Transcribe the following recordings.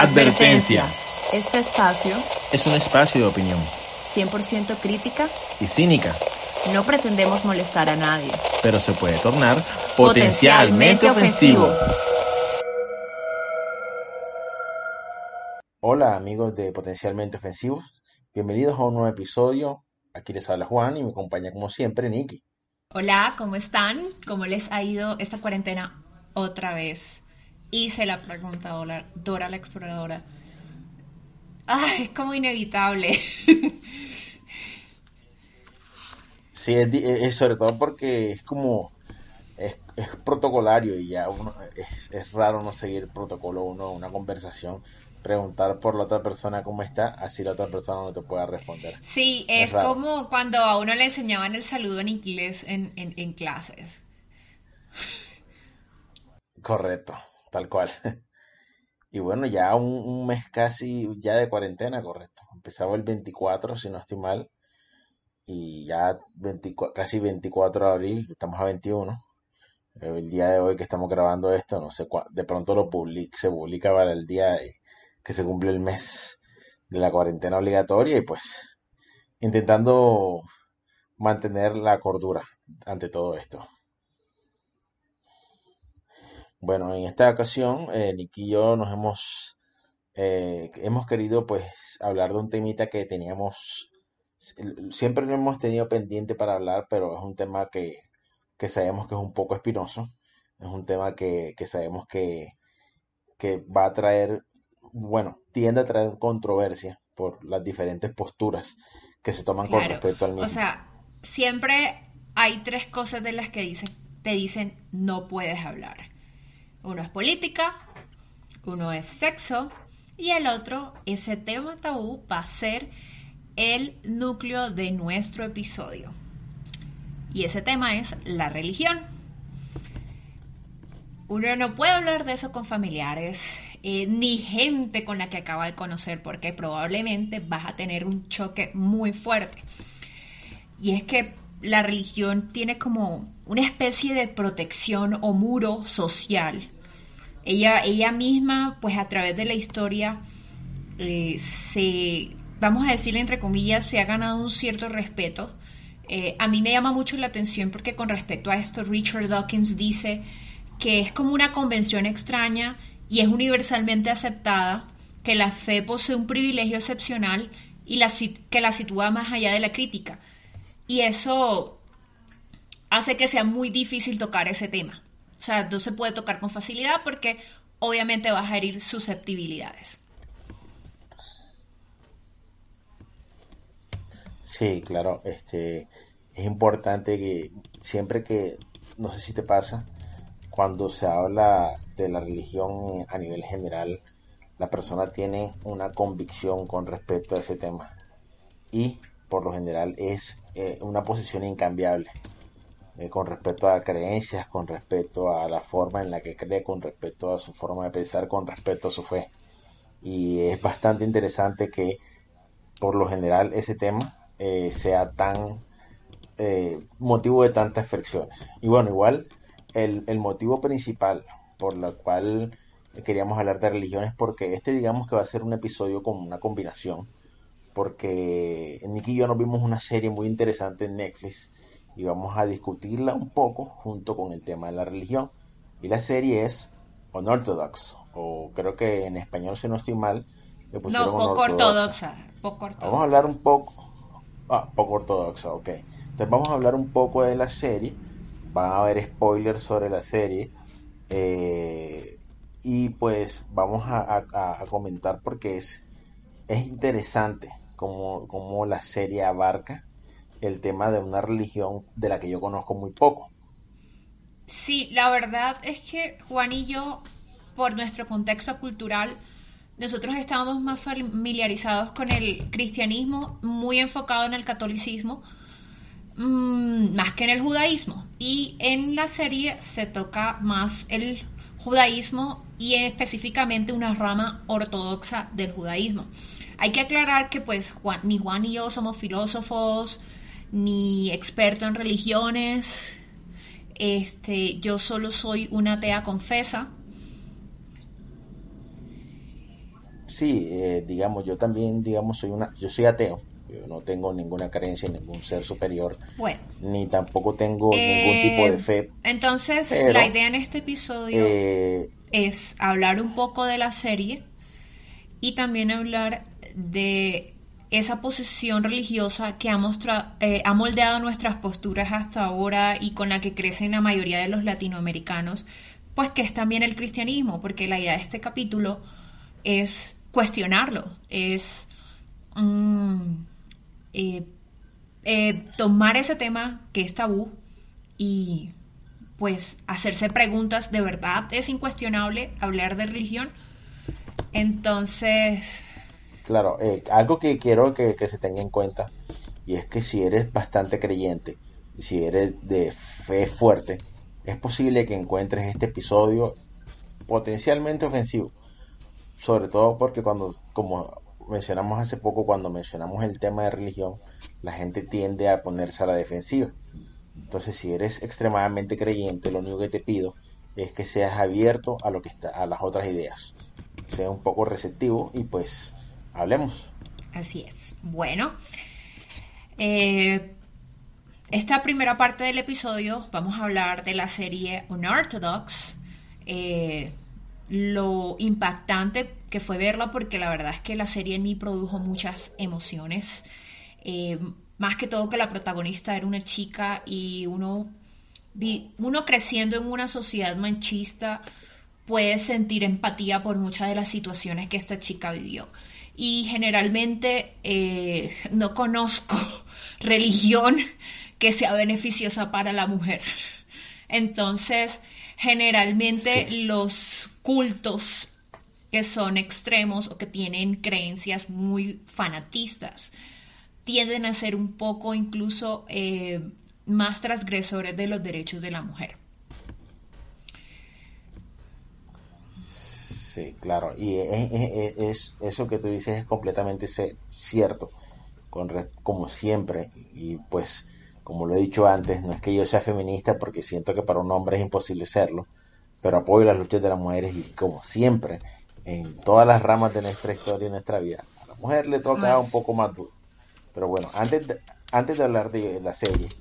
Advertencia. Este espacio, Es un espacio de opinión 100% crítica, y cínica, no pretendemos molestar a nadie. pero se puede tornar Potencialmente potencialmente ofensivo. Hola amigos de Potencialmente Ofensivos, bienvenidos a un nuevo episodio. Aquí les habla Juan y me acompaña como siempre Nicky. Hola, ¿cómo están? ¿Cómo les ha ido esta cuarentena otra vez? Hice la pregunta Dora, Dora la exploradora. Ay, es como inevitable. Sí, es, di- es sobre todo porque es como, es, es protocolario y ya uno, es, es raro no seguir protocolo uno, una conversación, preguntar por la otra persona cómo está, así la otra persona no te pueda responder. Sí, Es como cuando a uno le enseñaban el saludo en inglés en, en, en clases. Correcto, tal cual. Y bueno, ya un, mes casi ya de cuarentena, correcto. Empezaba el 24, si no estoy mal, y ya 24 casi 24 de abril, estamos a 21. Eh, El día de hoy que estamos grabando esto, no sé cuándo, de pronto lo public, se publica para el día que se cumple el mes de la cuarentena obligatoria y pues intentando mantener la cordura ante todo esto. Bueno, en esta ocasión, eh, Nicky y yo nos hemos, eh, hemos querido pues hablar de un temita que teníamos, siempre lo hemos tenido pendiente para hablar, pero es un tema que, que sabemos que es un poco espinoso, es un tema que, que sabemos que, que va a traer, bueno, tiende a traer controversia por las diferentes posturas que se toman con respecto al mismo. O sea, siempre hay tres cosas de las que dicen, te dicen no puedes hablar. Uno es política, uno es sexo y el otro, ese tema tabú, va a ser el núcleo de nuestro episodio. Y ese tema es la religión. Uno no puede hablar de eso con familiares, eh, ni gente con la que acaba de conocer, porque probablemente vas a tener un choque muy fuerte. Y es que la religión tiene como una especie de protección o muro social. Ella, ella misma, pues a través de la historia, eh, se, vamos a decirle entre comillas, se ha ganado un cierto respeto. Eh, a mí me llama mucho la atención porque con respecto a esto, Richard Dawkins dice que es como una convención extraña y es universalmente aceptada que la fe posee un privilegio excepcional y la, que la sitúa más allá de la crítica. Y eso hace que sea muy difícil tocar ese tema. O sea, no se puede tocar con facilidad porque obviamente vas a herir susceptibilidades. Sí, claro, este es importante que siempre que, no sé si te pasa, cuando se habla de la religión eh, a nivel general, la persona tiene una convicción con respecto a ese tema y por lo general es eh, una posición incambiable eh, con respecto a creencias, con respecto a la forma en la que cree, con respecto a su forma de pensar, con respecto a su fe. Y es bastante interesante que por lo general ese tema eh, sea tan eh, motivo de tantas fricciones. Y bueno, igual el, el motivo principal por lo cual queríamos hablar de religión es porque este digamos que va a ser un episodio con una combinación. Porque Nicky y yo nos vimos una serie muy interesante en Netflix y vamos a discutirla un poco junto con el tema de la religión. Y la serie es Unorthodox, o creo que en español, si no estoy mal, le pusieron No, poco unortodoxa. ortodoxa. Poco ortodoxa. Vamos a hablar un poco. Ah, poco ortodoxa, ok. Entonces vamos a hablar un poco de la serie. Van a haber spoilers sobre la serie. eh, y pues vamos a, a- a comentar porque es, es interesante como, como la serie abarca el tema de una religión de la que yo conozco muy poco. Sí, la verdad es que Juan y yo, por nuestro contexto cultural, nosotros estábamos más familiarizados con el cristianismo, muy enfocado en el catolicismo, mm, más que en el judaísmo. Y en la serie se toca más el judaísmo y específicamente una rama ortodoxa del judaísmo. Hay que aclarar que pues ni Juan y yo somos filósofos, ni expertos en religiones, este, yo solo soy una atea confesa. sí, eh, digamos, yo también, digamos, soy una, yo soy ateo. Yo no tengo ninguna creencia en ningún ser superior, Bueno, ni tampoco tengo ningún eh, tipo de fe. Entonces, pero, la idea en este episodio Eh, es hablar un poco de la serie y también hablar de esa posición religiosa que ha, mostra- eh, ha moldeado nuestras posturas hasta ahora y con la que crecen la mayoría de los latinoamericanos, pues que es también el cristianismo, porque la idea de este capítulo es cuestionarlo, es mm, eh, eh, tomar ese tema que es tabú y pues hacerse preguntas de verdad. Es incuestionable hablar de religión. Entonces Claro, eh, algo que quiero que, que se tenga en cuenta, y es que si eres bastante creyente, y si eres de fe fuerte, es posible que encuentres este episodio potencialmente ofensivo. Sobre todo porque cuando, como mencionamos hace poco, cuando mencionamos el tema de religión, la gente tiende a ponerse a la defensiva. Entonces, si eres extremadamente creyente, lo único que te pido es que seas abierto a lo que está, a las otras ideas. Sea un poco receptivo y pues hablemos. así es bueno eh, esta primera parte del episodio vamos a hablar de la serie Unorthodox eh, lo impactante que fue verla porque la verdad es que la serie en mí produjo muchas emociones eh, más que todo que la protagonista era una chica y uno uno creciendo en una sociedad manchista puede sentir empatía por muchas de las situaciones que esta chica vivió. Y generalmente eh, no conozco religión que sea beneficiosa para la mujer. Entonces, generalmente Sí. los cultos que son extremos o que tienen creencias muy fanatistas tienden a ser un poco incluso eh, más transgresores de los derechos de la mujer. Sí, claro, y es, es- es- eso que tú dices es completamente cierto, con re- como siempre, y pues como lo he dicho antes, no es que yo sea feminista porque siento que para un hombre es imposible serlo, pero apoyo las luchas de las mujeres y como siempre, en todas las ramas de nuestra historia y nuestra vida, a la mujer le toca un poco más duro. Pero bueno, antes de, antes de hablar de la serie,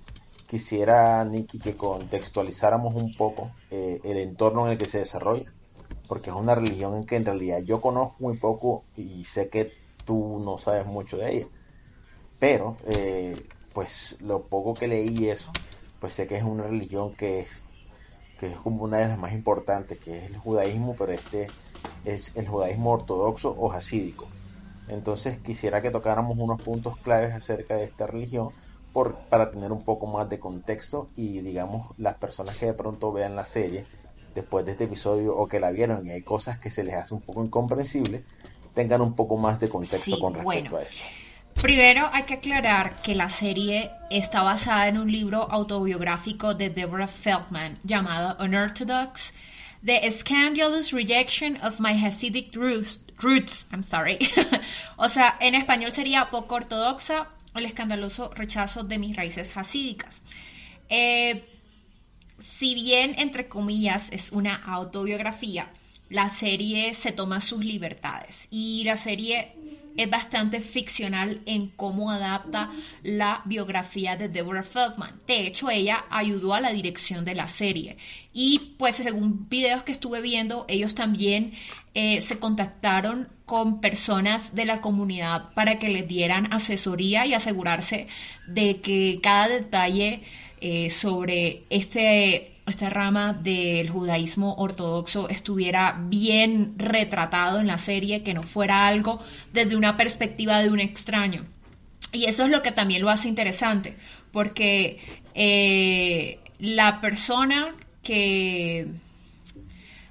quisiera, Nicky, que contextualizáramos un poco eh, el entorno en el que se desarrolla porque es una religión en que en realidad yo conozco muy poco y sé que tú no sabes mucho de ella. Pero, eh, pues lo poco que leí eso, pues sé que es una religión que es, que es como una de las más importantes, que es el judaísmo, pero este es el judaísmo ortodoxo o hasídico. Entonces quisiera que tocáramos unos puntos claves acerca de esta religión para tener un poco más de contexto y digamos las personas que de pronto vean la serie después de este episodio o que la vieron y hay cosas que se les hace un poco incomprensible, tengan un poco más de contexto Sí, con respecto bueno. a esto. Primero hay que aclarar que la serie está basada en un libro autobiográfico de Deborah Feldman llamado Unorthodox, The Scandalous Rejection of My Hasidic Roots. roots I'm sorry. o sea, en español sería poco ortodoxa, el escandaloso rechazo de mis raíces hasídicas. Eh, si bien, entre comillas, es una autobiografía, la serie se toma sus libertades y la serie es bastante ficcional en cómo adapta la biografía de Deborah Feldman. De hecho, ella ayudó a la dirección de la serie y pues según videos que estuve viendo, ellos también eh, se contactaron con personas de la comunidad para que les dieran asesoría y asegurarse de que cada detalle eh, sobre este, esta rama del judaísmo ortodoxo estuviera bien retratado en la serie, que no fuera algo desde una perspectiva de un extraño. Y eso es lo que también lo hace interesante, porque eh, la persona que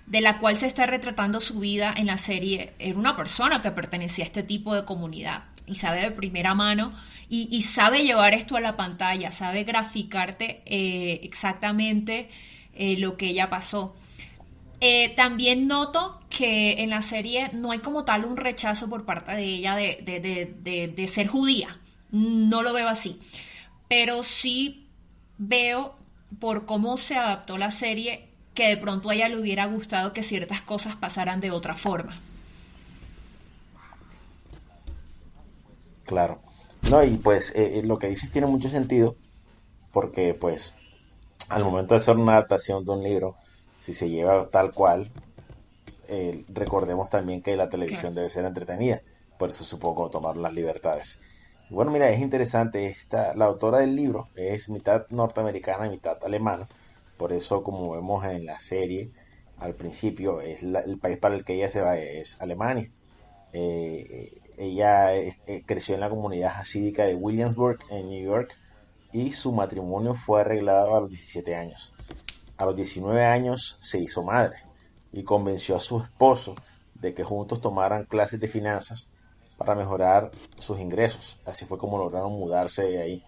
de la cual se está retratando su vida en la serie era una persona que pertenecía a este tipo de comunidad y sabe de primera mano y, sabe llevar esto a la pantalla, sabe graficarte eh, exactamente eh, lo que ella pasó. Eh, también noto que en la serie no hay como tal un rechazo por parte de ella de, de ser judía. No lo veo así. Pero sí veo por cómo se adaptó la serie que de pronto a ella le hubiera gustado que ciertas cosas pasaran de otra forma. Claro. No, y pues eh, eh, lo que dices tiene mucho sentido, porque pues al momento de hacer una adaptación de un libro, si se lleva tal cual, eh, recordemos también que la televisión debe ser entretenida, por eso supongo tomar las libertades. Bueno, mira, es interesante, esta, la autora del libro es mitad norteamericana y mitad alemana, por eso como vemos en la serie, al principio, es el país para el que ella se va es Alemania. Eh, ella eh, creció en la comunidad hasídica de Williamsburg, en New York, y su matrimonio fue arreglado a los 17 años. A los 19 años se hizo madre y convenció a su esposo de que juntos tomaran clases de finanzas para mejorar sus ingresos. Así fue como lograron mudarse de ahí.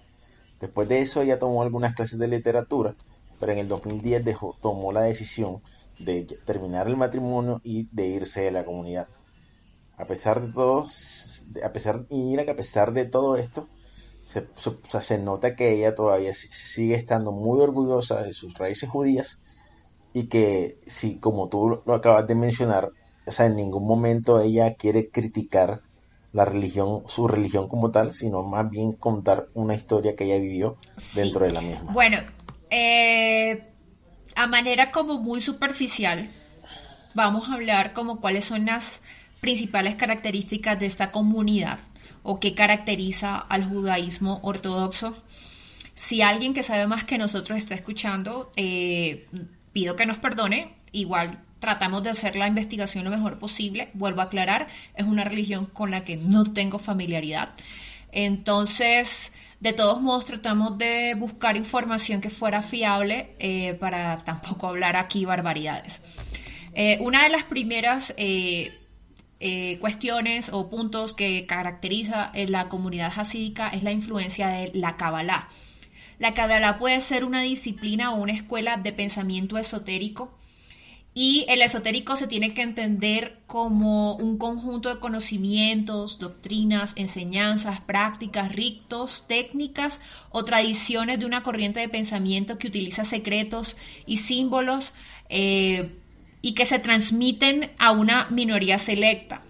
Después de eso ella tomó algunas clases de literatura, pero en el 2010 dejó, tomó la decisión de terminar el matrimonio y de irse de la comunidad. A pesar de todo, a pesar, y mira que a pesar de todo esto, se, se, nota que ella todavía sigue estando muy orgullosa de sus raíces judías y que si como tú lo acabas de mencionar, o sea, en ningún momento ella quiere criticar la religión, su religión como tal, sino más bien contar una historia que ella vivió dentro de la misma. Bueno, eh, a manera como muy superficial, vamos a hablar como cuáles son las principales características de esta comunidad o qué caracteriza al judaísmo ortodoxo. Si alguien que sabe más que nosotros está escuchando, eh, pido que nos perdone. Igual tratamos de hacer la investigación lo mejor posible. Vuelvo a aclarar, es una religión con la que no tengo familiaridad. Entonces, de todos modos, tratamos de buscar información que fuera fiable eh, para tampoco hablar aquí barbaridades. Eh, una de las primeras cuestiones o puntos que caracteriza en la comunidad hasídica es la influencia de la Kabbalah. La Kabbalah puede ser una disciplina o una escuela de pensamiento esotérico y el esotérico se tiene que entender como un conjunto de conocimientos, doctrinas, enseñanzas, prácticas, ritos, técnicas o tradiciones de una corriente de pensamiento que utiliza secretos y símbolos eh, y que se transmiten a una minoría selecta.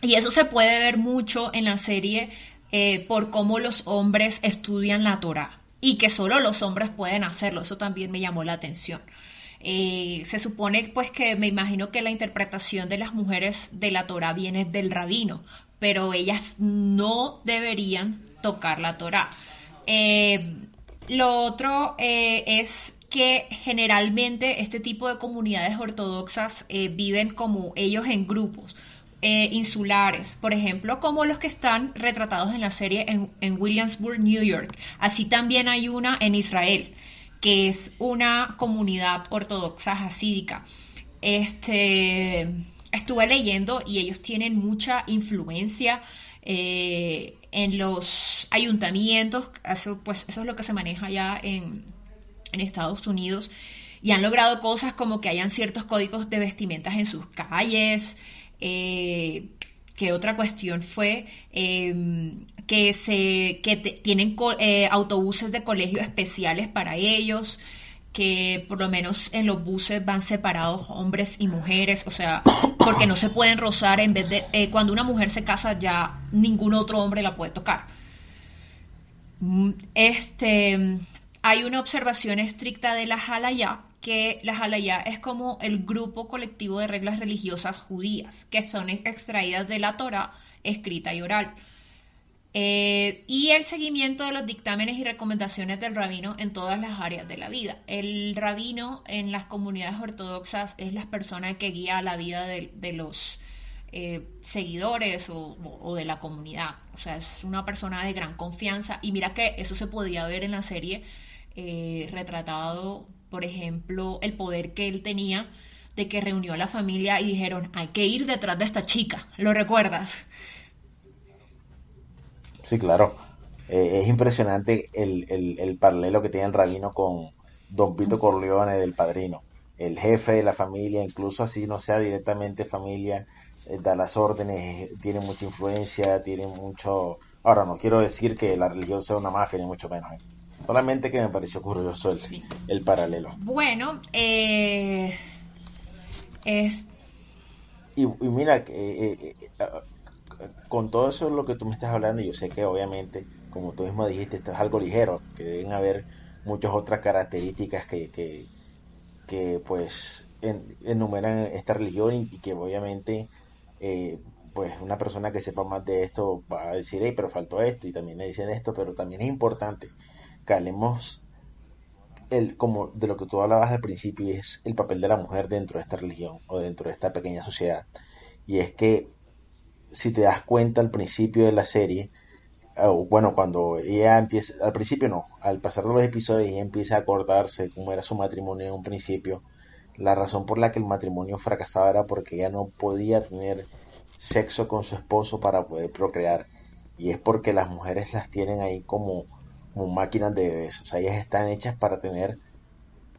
Y eso se puede ver mucho en la serie eh, por cómo los hombres estudian la Torah y que solo los hombres pueden hacerlo. Eso también me llamó la atención. Eh, se supone pues que me imagino que la interpretación de las mujeres de la Torah viene del rabino, pero ellas no deberían tocar la Torah. Eh, lo otro es que generalmente este tipo de comunidades ortodoxas eh, viven como ellos en grupos. Eh, insulares, por ejemplo, como los que están retratados en la serie en, Williamsburg, New York. Así también hay una en Israel, que es una comunidad ortodoxa hasídica. Este, estuve leyendo y ellos tienen mucha influencia eh, en los ayuntamientos, pues eso es lo que se maneja ya en, en Estados Unidos y han logrado cosas como que hayan ciertos códigos de vestimentas en sus calles. Eh, que otra cuestión fue em, que se que tienen eh, autobuses de colegio especiales para ellos que por lo menos en los buses van separados hombres y mujeres, o sea, porque no se pueden rozar en vez de eh, cuando una mujer se casa ya ningún otro hombre la puede tocar. Mm, este hay una observación estricta de la Halaya, que la Halaya es como el grupo colectivo de reglas religiosas judías, que son extraídas de la Torah escrita y oral. Eh, y el seguimiento de los dictámenes y recomendaciones del rabino en todas las áreas de la vida. El rabino en las comunidades ortodoxas es la persona que guía la vida de, los eh, seguidores o, o, de la comunidad. O sea, es una persona de gran confianza. Y mira que eso se podía ver en la serie eh, retratado, por ejemplo, el poder que él tenía de que reunió a la familia y dijeron, hay que ir detrás de esta chica, ¿lo recuerdas? Sí, claro. Eh, es impresionante el, el, paralelo que tiene el rabino con Don Vito Corleone del padrino. El jefe de la familia, incluso así no sea directamente familia, eh, da las órdenes, tiene mucha influencia, tiene mucho... Ahora, no quiero decir que la religión sea una mafia, ni mucho menos. Solamente que me pareció curioso el, el paralelo. Bueno, eh, es... Y, mira, eh, eh, con todo eso lo que tú me estás hablando, yo sé que obviamente, como tú mismo dijiste, esto es algo ligero, que deben haber muchas otras características que, que, que pues enumeran esta religión y, que obviamente eh, pues una persona que sepa más de esto va a decir, hey, pero faltó esto y también le dicen esto, pero también es importante que hablemos el, como de lo que tú hablabas al principio y es el papel de la mujer dentro de esta religión o dentro de esta pequeña sociedad. Y es que si te das cuenta al principio de la serie, bueno, cuando ella empieza, al principio no, al pasar de los episodios ella empieza a acordarse cómo era su matrimonio en un principio, la razón por la que el matrimonio fracasaba era porque ella no podía tener sexo con su esposo para poder procrear. Y es porque las mujeres las tienen ahí como, como máquinas de bebés. O sea, ellas están hechas para tener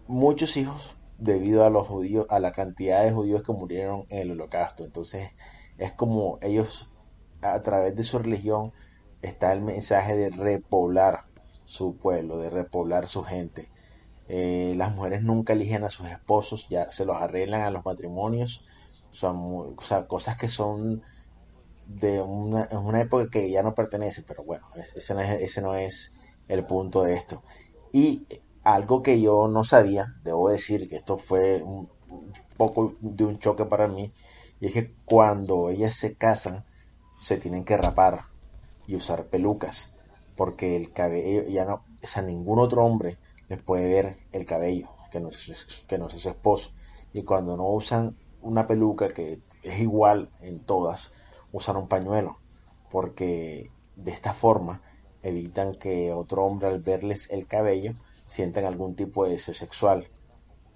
muchos hijos debido a los judíos, a la cantidad de judíos que murieron en el holocausto. Entonces, es como ellos, a través de su religión, está el mensaje de repoblar su pueblo, de repoblar su gente. Eh, las mujeres nunca eligen a sus esposos, ya se los arreglan a los matrimonios. Son o sea, cosas que son de una, una época que ya no pertenece, pero bueno, ese no, es, ese no es el punto de esto. Y algo que yo no sabía, debo decir que esto fue un poco de un choque para mí, y es que cuando ellas se casan, se tienen que rapar y usar pelucas, porque el cabello ya no, o sea, ningún otro hombre les puede ver el cabello, que no es, que no es su esposo. Y cuando no usan una peluca, que es igual en todas, usan un pañuelo, porque de esta forma evitan que otro hombre al verles el cabello sientan algún tipo de deseo sexual.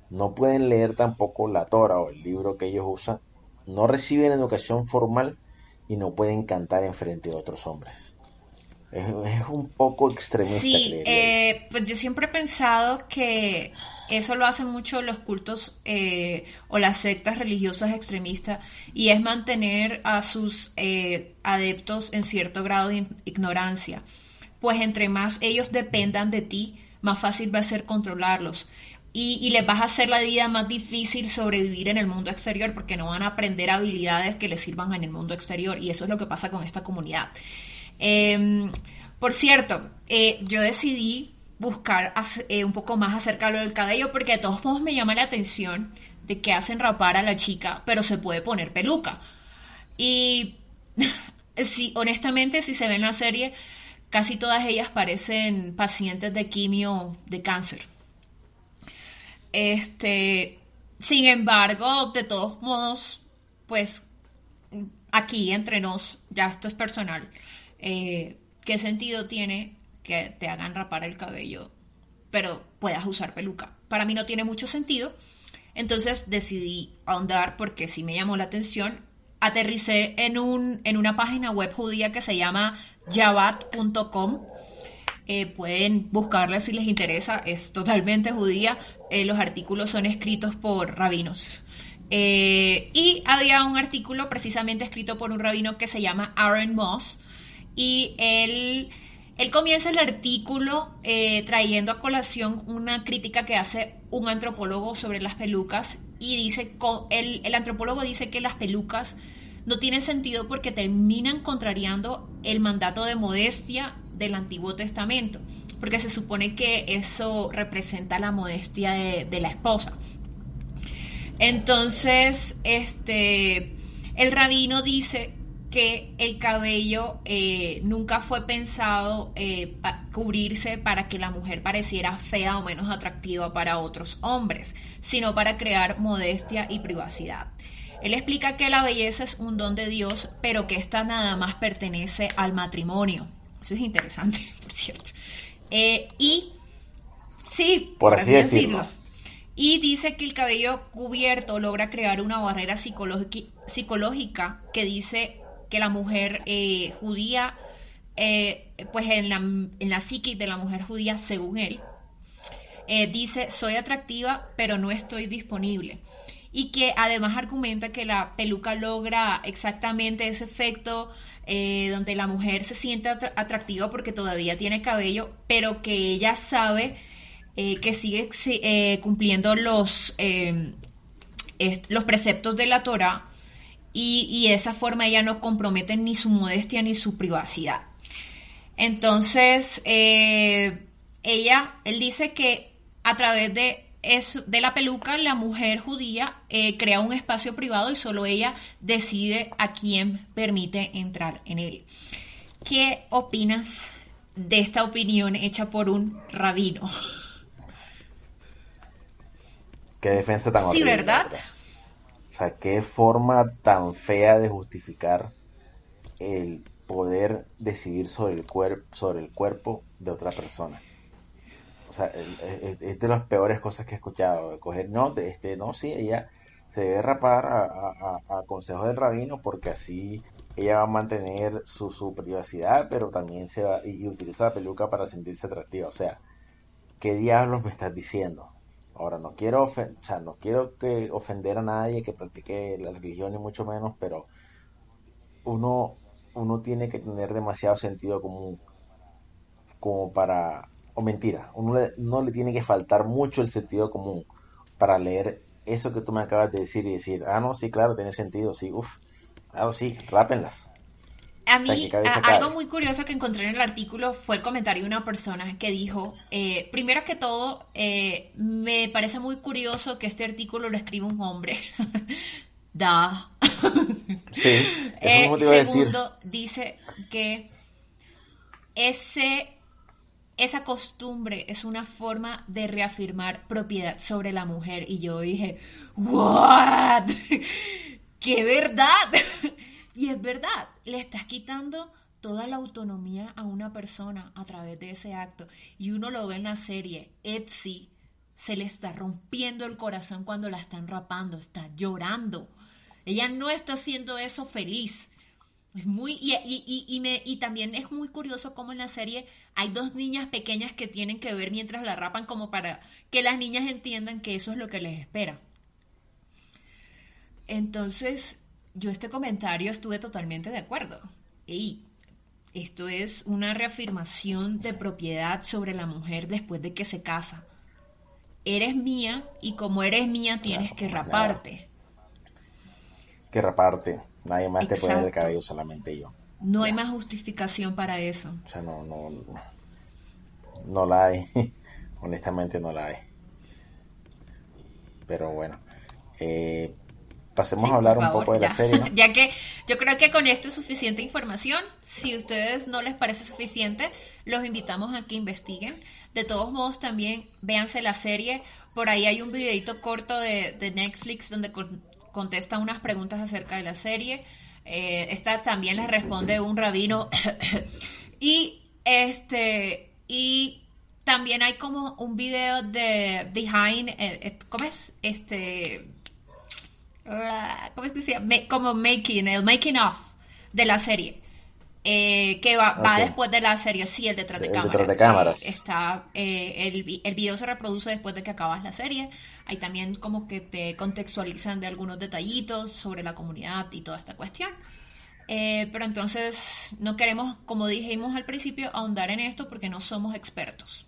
No pueden leer tampoco la Torah o el libro que ellos usan no reciben educación formal y no pueden cantar en frente de otros hombres. Es, un poco extremista. Sí, eh, pues yo siempre he pensado que eso lo hacen mucho los cultos eh, o las sectas religiosas extremistas y es mantener a sus eh, adeptos en cierto grado de ignorancia. Pues entre más ellos dependan de ti, más fácil va a ser controlarlos y, les vas a hacer la vida más difícil sobrevivir en el mundo exterior porque no van a aprender habilidades que les sirvan en el mundo exterior y eso es lo que pasa con esta comunidad. Em, por cierto, eh, yo decidí buscar eh, un poco más acerca de lo del cabello porque de todos modos me llama la atención de que hacen rapar a la chica pero se puede poner peluca. Y sí, honestamente, si se ve en la serie, casi todas ellas parecen pacientes de quimio de cáncer. Este, sin embargo, de todos modos, pues aquí entre nos, ya esto es personal, eh, ¿qué sentido tiene que te hagan rapar el cabello, pero puedas usar peluca? Para mí no tiene mucho sentido, entonces decidí ahondar porque sí me llamó la atención. Aterricé en, un, en una página web judía que se llama yabat.com eh, pueden buscarla si les interesa, es totalmente judía. Eh, los artículos son escritos por rabinos. Eh, y había un artículo precisamente escrito por un rabino que se llama Aaron Moss. Y él, él comienza el artículo trayendo a colación una crítica que hace un antropólogo sobre las pelucas. Y dice, el, el antropólogo dice que las pelucas no tienen sentido porque terminan contrariando el mandato de modestia del Antiguo Testamento, porque se supone que eso representa la modestia de, la esposa. Entonces, este, el rabino dice que el cabello eh, nunca fue pensado eh, cubrirse para que la mujer pareciera fea o menos atractiva para otros hombres, sino para crear modestia y privacidad. Él explica que la belleza es un don de Dios, pero que esta nada más pertenece al matrimonio. Eso es interesante, por cierto. Eh, y sí, por, así, decirlo. Y dice que el cabello cubierto logra crear una barrera psicológica que dice que la mujer eh, judía, eh, pues en la, en la psique de la mujer judía, según él, dice, soy atractiva, pero no estoy disponible y que además argumenta que la peluca logra exactamente ese efecto eh, donde la mujer se siente atractiva porque todavía tiene cabello, pero que ella sabe eh, que sigue eh, cumpliendo los, los preceptos de la Torah y, y esa forma ella no compromete ni su modestia ni su privacidad. Entonces, ella, él dice que a través de es de la peluca, la mujer judía eh, crea un espacio privado y solo ella decide a quién permite entrar en él. ¿Qué opinas de esta opinión hecha por un rabino? Qué defensa tan Sí, horrible, ¿verdad? O sea, qué forma tan fea de justificar el poder decidir sobre el, cuerpo sobre el cuerpo de otra persona. Sea, el- es, es de las peores cosas que he escuchado. Coger, no, este, no, sí, ella se debe rapar a, a, a- consejos del rabino porque así ella va a mantener su, su privacidad, pero también se va y, y utiliza la peluca para sentirse atractiva. O sea, ¿qué diablos me estás diciendo? Ahora, no quiero, o sea, no quiero que ofender a nadie que practique la religión, ni mucho menos, pero uno, uno tiene que tener demasiado sentido común como para, o mentira, uno le- no le tiene que faltar mucho el sentido común para leer eso que tú me acabas de decir y decir, ah, no, sí, claro, tiene sentido, sí, uff, claro, sí, rápenlas. A O sea, mí, algo muy curioso que encontré en el artículo fue el comentario de una persona que dijo, eh, primero que todo, eh, me parece muy curioso que este artículo lo escriba un hombre. da. Sí, eso Eh, a decir. segundo, dice que ese, esa costumbre es una forma de reafirmar propiedad sobre la mujer. Y yo dije, ¿what? ¡Qué verdad! y es verdad, le estás quitando toda la autonomía a una persona a través de ese acto. Y uno lo ve en la serie, Etsy se le está rompiendo el corazón cuando la están rapando, está llorando. Ella no está haciendo eso feliz. Es muy, y, y, y, y me, y también es muy curioso cómo en la serie hay dos niñas pequeñas que tienen que ver mientras la rapan como para que las niñas entiendan que eso es lo que les espera. Entonces, yo este comentario estuve totalmente de acuerdo. Y esto es una reafirmación de propiedad sobre la mujer después de que se casa. Eres mía y como eres mía tienes Claro, que claro. raparte. Que raparte, nadie más te puede ver el cabello, solamente yo. No hay más justificación para eso. O sea, no, no, no la hay. Honestamente no la hay. Pero bueno, eh, pasemos Sí, a hablar un poco de la serie, ¿no? Ya que yo creo que con esto es suficiente información. Si a ustedes no les parece suficiente, los invitamos a que investiguen. De todos modos, también véanse la serie. Por ahí hay un videito corto de, de Netflix donde con- contesta unas preguntas acerca de la serie. Eh, esta también les responde un rabino. y este y también hay como un video de behind, eh, eh, ¿cómo es? Este Ah, ¿cómo es que se llama? Ma- como making, el making of de la serie. Eh, que va, después de la serie, sí, el detrás de El cámaras. detrás de cámaras. Está, eh, el, el video se reproduce después de que acabas la serie. Hay también como que te contextualizan de algunos detallitos sobre la comunidad y toda esta cuestión. Eh, pero entonces no queremos, como dijimos al principio, ahondar en esto porque no somos expertos.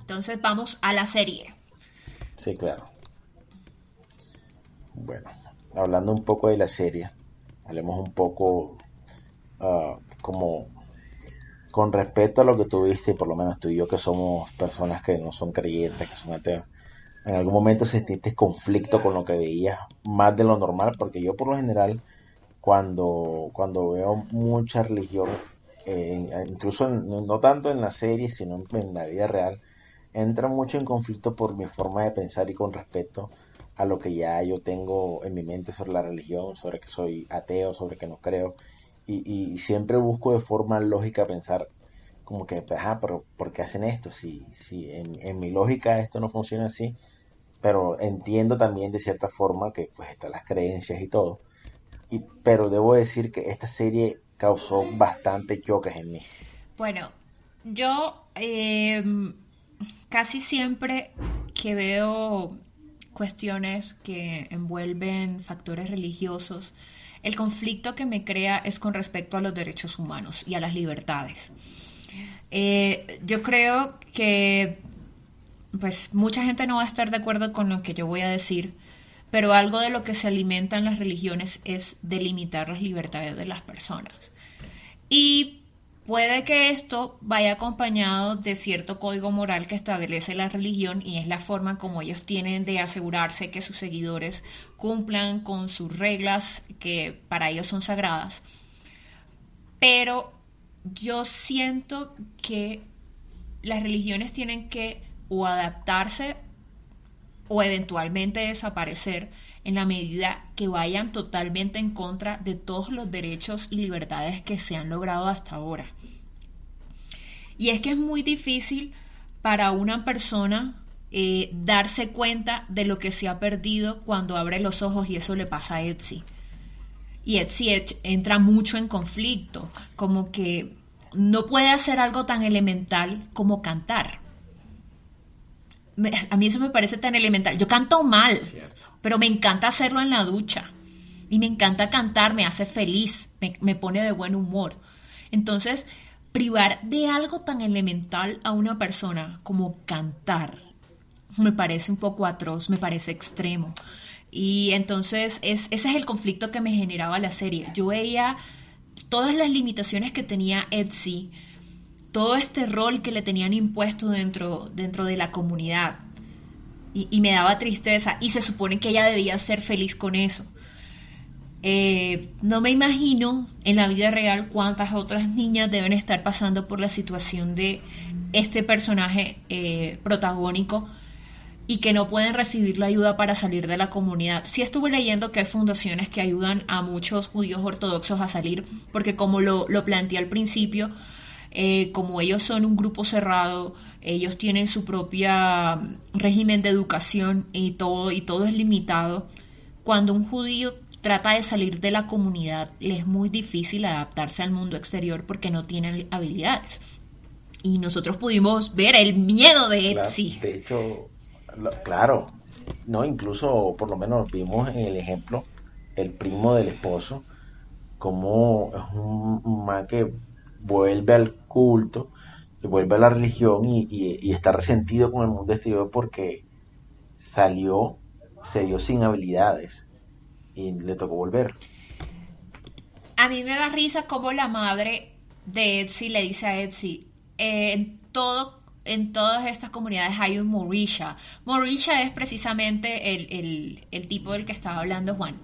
Entonces vamos a la serie. Sí, claro. Bueno, hablando un poco de la serie, hablemos un poco ah, como con respecto a lo que tú viste, por lo menos tú y yo que somos personas que no son creyentes, que son ateos, en algún momento sentiste conflicto con lo que veías más de lo normal, porque yo por lo general cuando, cuando veo mucha religión, incluso no tanto en la serie, sino en la vida real, entra mucho en conflicto por mi forma de pensar y con respecto a lo que ya yo tengo en mi mente sobre la religión, sobre que soy ateo, sobre que no creo. Y, siempre busco de forma lógica pensar como que, ajá, pero ¿por qué hacen esto? Si, si en mi lógica esto no funciona así, pero entiendo también de cierta forma que pues están las creencias y todo. Y, pero debo decir que esta serie causó bastantes choques en mí. Bueno, yo eh, casi siempre que veo cuestiones que envuelven factores religiosos, el conflicto que me crea es con respecto a los derechos humanos y a las libertades. Eh, yo creo que pues mucha gente no va a estar de acuerdo con lo que yo voy a decir, pero algo de lo que se alimentan las religiones es delimitar las libertades de las personas. Y puede que esto vaya acompañado de cierto código moral que establece la religión y es la forma como ellos tienen de asegurarse que sus seguidores cumplan con sus reglas que para ellos son sagradas. Pero yo siento que las religiones tienen que o adaptarse o eventualmente desaparecer en la medida que vayan totalmente en contra de todos los derechos y libertades que se han logrado hasta ahora. Y es que es muy difícil para una persona eh, darse cuenta de lo que se ha perdido cuando abre los ojos y eso le pasa a Etsy. Y Etsy entra mucho en conflicto, como que no puede hacer algo tan elemental como cantar. A mí eso me parece tan elemental. Yo canto mal, pero me encanta hacerlo en la ducha. Y me encanta cantar, me hace feliz, me pone de buen humor. Entonces, privar de algo tan elemental a una persona como cantar me parece un poco atroz, me parece extremo. Y entonces es, ese es el conflicto que me generaba la serie. Yo veía todas las limitaciones que tenía Etsy, todo este rol que le tenían impuesto dentro, dentro de la comunidad. Y, me daba tristeza. Y se supone que ella debía ser feliz con eso. Eh, no me imagino en la vida real cuántas otras niñas deben estar pasando por la situación de este personaje eh, protagónico y que no pueden recibir la ayuda para salir de la comunidad. Sí estuve leyendo que hay fundaciones que ayudan a muchos judíos ortodoxos a salir, porque como lo, lo planteé al principio, eh, como ellos son un grupo cerrado, ellos tienen su propia régimen de educación y todo, y todo es limitado. Cuando un judío trata de salir de la comunidad, le es muy difícil adaptarse al mundo exterior porque no tienen habilidades. Y nosotros pudimos ver el miedo de Etsy. de hecho, claro, no, incluso por lo menos vimos en el ejemplo el primo del esposo, como es un, man que vuelve al culto, vuelve a la religión y, está resentido con el mundo exterior porque salió, se dio sin habilidades y le tocó volver. A mí me da risa como la madre de Etsy le dice a Etsy, eh, todo en todas estas comunidades hay un Morisha. Morisha es precisamente el, tipo del que estaba hablando Juan.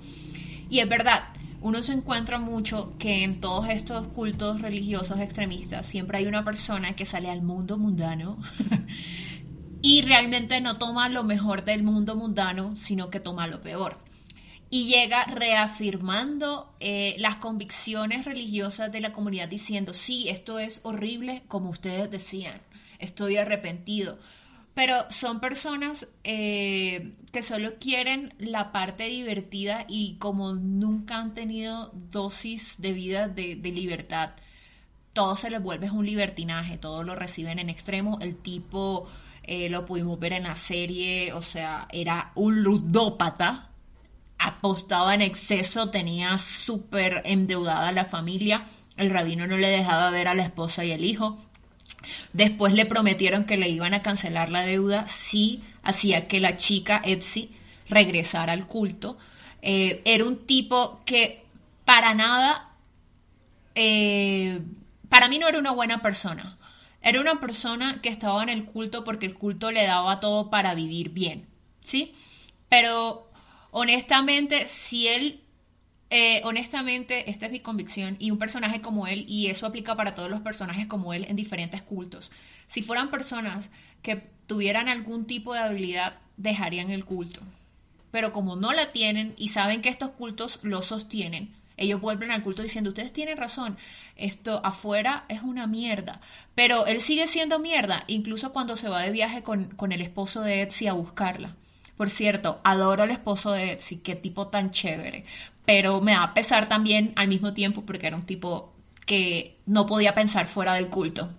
Y es verdad, uno se encuentra mucho que en todos estos cultos religiosos extremistas siempre hay una persona que sale al mundo mundano y realmente no toma lo mejor del mundo mundano, sino que toma lo peor. Y llega reafirmando eh, las convicciones religiosas de la comunidad diciendo, sí, esto es horrible como ustedes decían estoy arrepentido. Pero son personas eh, que solo quieren la parte divertida y como nunca han tenido dosis de vida de, libertad, todo se les vuelve un libertinaje, todo lo reciben en extremo. El tipo, eh, lo pudimos ver en la serie, o sea, era un ludópata, apostaba en exceso, tenía súper endeudada la familia, el rabino no le dejaba ver a la esposa y el hijo, Después le prometieron que le iban a cancelar la deuda si hacía que la chica Etsy regresara al culto. Eh, era un tipo que para nada, eh, para mí no era una buena persona. Era una persona que estaba en el culto porque el culto le daba todo para vivir bien, ¿sí? Pero honestamente, si él eh, honestamente, esta es mi convicción y un personaje como él, y eso aplica para todos los personajes como él en diferentes cultos, si fueran personas que tuvieran algún tipo de habilidad, dejarían el culto. Pero como no la tienen y saben que estos cultos lo sostienen, ellos vuelven al culto diciendo, ustedes tienen razón, esto afuera es una mierda. Pero él sigue siendo mierda, incluso cuando se va de viaje con, con el esposo de Etsy a buscarla. Por cierto, adoro al esposo de Etsy, qué tipo tan chévere pero me da pesar también al mismo tiempo porque era un tipo que no podía pensar fuera del culto.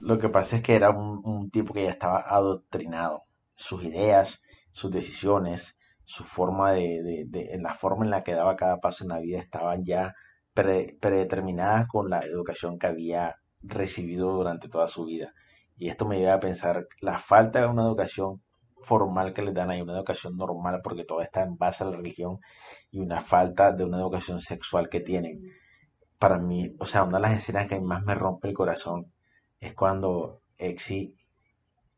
Lo que pasa es que era un, tipo que ya estaba adoctrinado. Sus ideas, sus decisiones, su forma de, de, la forma en la que daba cada paso en la vida estaban ya predeterminadas con la educación que había recibido durante toda su vida. Y esto me lleva a pensar la falta de una educación formal que les dan ahí, una educación normal, porque todo está en base a la religión y una falta de una educación sexual que tienen. Para mí, o sea, una de las escenas que más me rompe el corazón es cuando Exi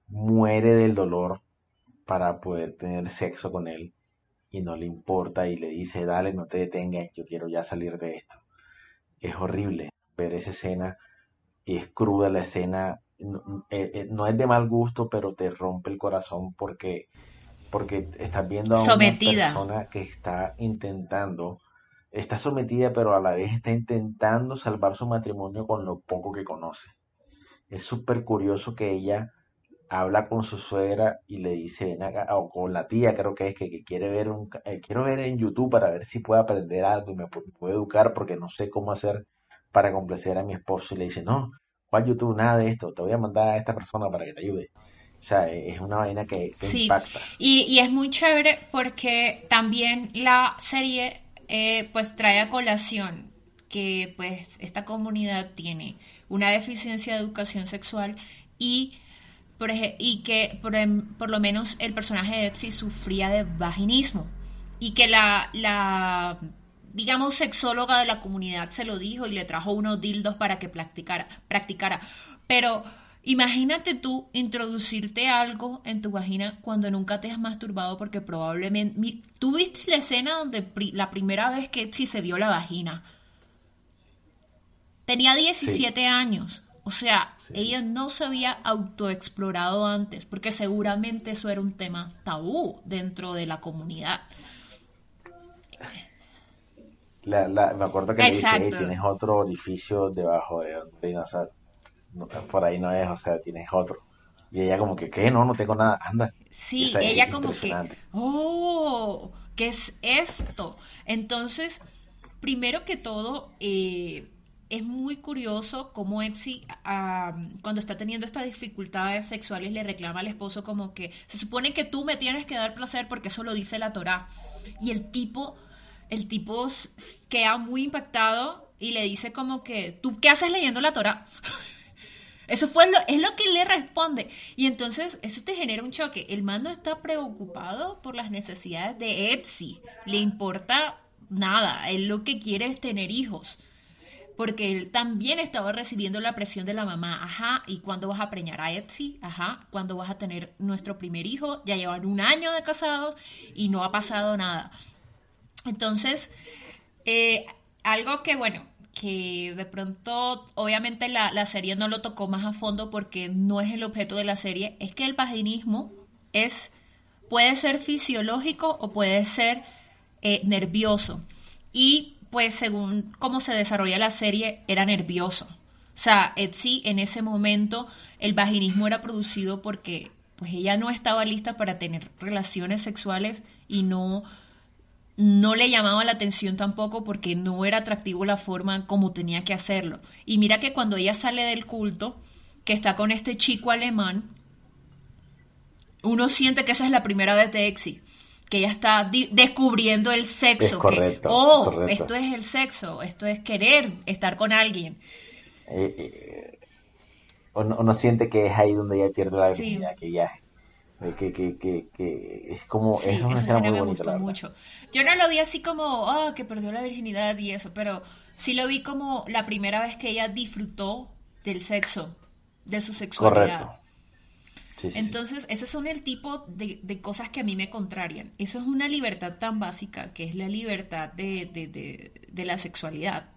muere del dolor para poder tener sexo con él y no le importa y le dice, dale, no te detengas, yo quiero ya salir de esto. Es horrible ver esa escena y es cruda la escena, no, eh, eh, es de mal gusto, pero te rompe el corazón porque, porque estás viendo a una persona que está intentando, está sometida, pero a la vez está intentando salvar su matrimonio con lo poco que conoce. Es súper curioso que ella habla con su suegra y le dice, o con la tía creo que es, que, quiere ver un, eh, quiero ver en YouTube para ver si puedo aprender algo y me, puedo educar porque no sé cómo hacer para complacer a mi esposo. Y le dice, no, ¿cuál YouTube? Nada de esto, te voy a mandar a esta persona para que te ayude. O sea, e, es una vaina que, sí. impacta. Y, y es muy chévere porque también la serie eh, pues trae a colación que pues esta comunidad tiene una deficiencia de educación sexual y y que em, por, lo menos el personaje de Etsy sufría de vaginismo y que la, la, digamos, sexóloga de la comunidad se lo dijo y le trajo unos dildos para que practicara, practicara. Pero imagínate tú introducirte algo en tu vagina cuando nunca te has masturbado porque probablemente... Tú viste la escena donde la primera vez que Etsy se vio la vagina. Tenía 17 años. O sea, ella no se había autoexplorado antes, porque seguramente eso era un tema tabú dentro de la comunidad. La, me acuerdo que le dice, tienes otro orificio debajo de donde, o sea, por ahí no es, o sea, tienes otro. Y ella como que, ¿qué? No, no tengo nada, anda. Sí, ella como que, oh, ¿qué es esto? Entonces, primero que todo, eh, es muy curioso cómo Etsy, cuando está teniendo estas dificultades sexuales, le reclama al esposo como que se supone que tú me tienes que dar placer porque eso lo dice la Torah. Y el tipo, el tipo queda muy impactado y le dice como que, ¿tú qué haces leyendo la Torah? Eso fue lo, es lo que le responde. Y entonces eso te genera un choque. El mando está preocupado por las necesidades de Etsy. Le importa nada. Él lo que quiere es tener hijos porque él también estaba recibiendo la presión de la mamá, ajá, ¿y cuándo vas a preñar a Etsy? Ajá, ¿cuándo vas a tener nuestro primer hijo? Ya llevan un año de casados y no ha pasado nada. Entonces, eh, algo que, bueno, que de pronto, obviamente la, la, serie no lo tocó más a fondo porque no es el objeto de la serie, es que el vaginismo es, puede ser fisiológico o puede ser eh, nervioso. Y pues según cómo se desarrolla la serie, era nervioso. O sea, Etsy en ese momento el vaginismo era producido porque pues ella no estaba lista para tener relaciones sexuales y no no le llamaba la atención tampoco porque no era atractivo la forma como tenía que hacerlo. Y mira que cuando ella sale del culto, que está con este chico alemán, uno siente que esa es la primera vez de Etsy que ella está descubriendo el sexo. correcto, que, oh, esto es el sexo, esto es querer estar con alguien. Eh, eh, uno, siente que es ahí donde ella pierde la virginidad, que ya eh, que, que, que, es como es una escena muy bonita mucho yo no lo vi así como oh, que perdió la virginidad y eso pero sí lo vi como la primera vez que ella disfrutó del sexo de su sexualidad correcto entonces, esos son el tipo de, cosas que a mí me contrarian. Eso es una libertad tan básica que es la libertad de, la sexualidad.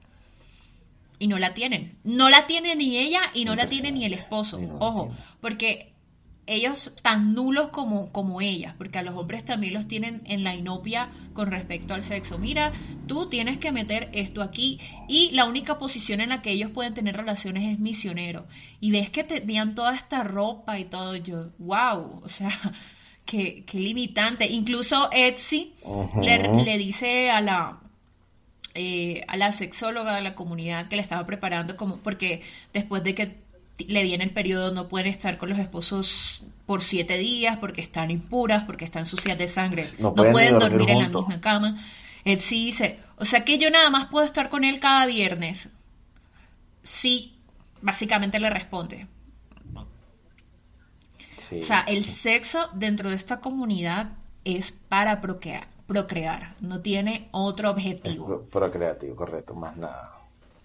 Y no la tienen. No la tiene ni ella y no la tiene ni el esposo. Ojo, porque ellos tan nulos como, como ellas, porque a los hombres también los tienen en la inopia con respecto al sexo. Mira, tú tienes que meter esto aquí y la única posición en la que ellos pueden tener relaciones es misionero. Y ves que tenían toda esta ropa y todo, yo, wow, o sea, qué, qué limitante. Incluso Etsy le, dice a la... Eh, a la sexóloga de la comunidad que le estaba preparando como porque después de que le viene el periodo, no pueden estar con los esposos por siete días porque están impuras, porque están sucias de sangre, no, pueden, dormir, en la misma cama. Él sí dice, o sea que yo nada más puedo estar con él cada viernes. Sí, básicamente le responde. Sí. O sea, el sexo dentro de esta comunidad es para procrear, procrear no tiene otro Es objetivo. pro- procreativo, correcto, más nada.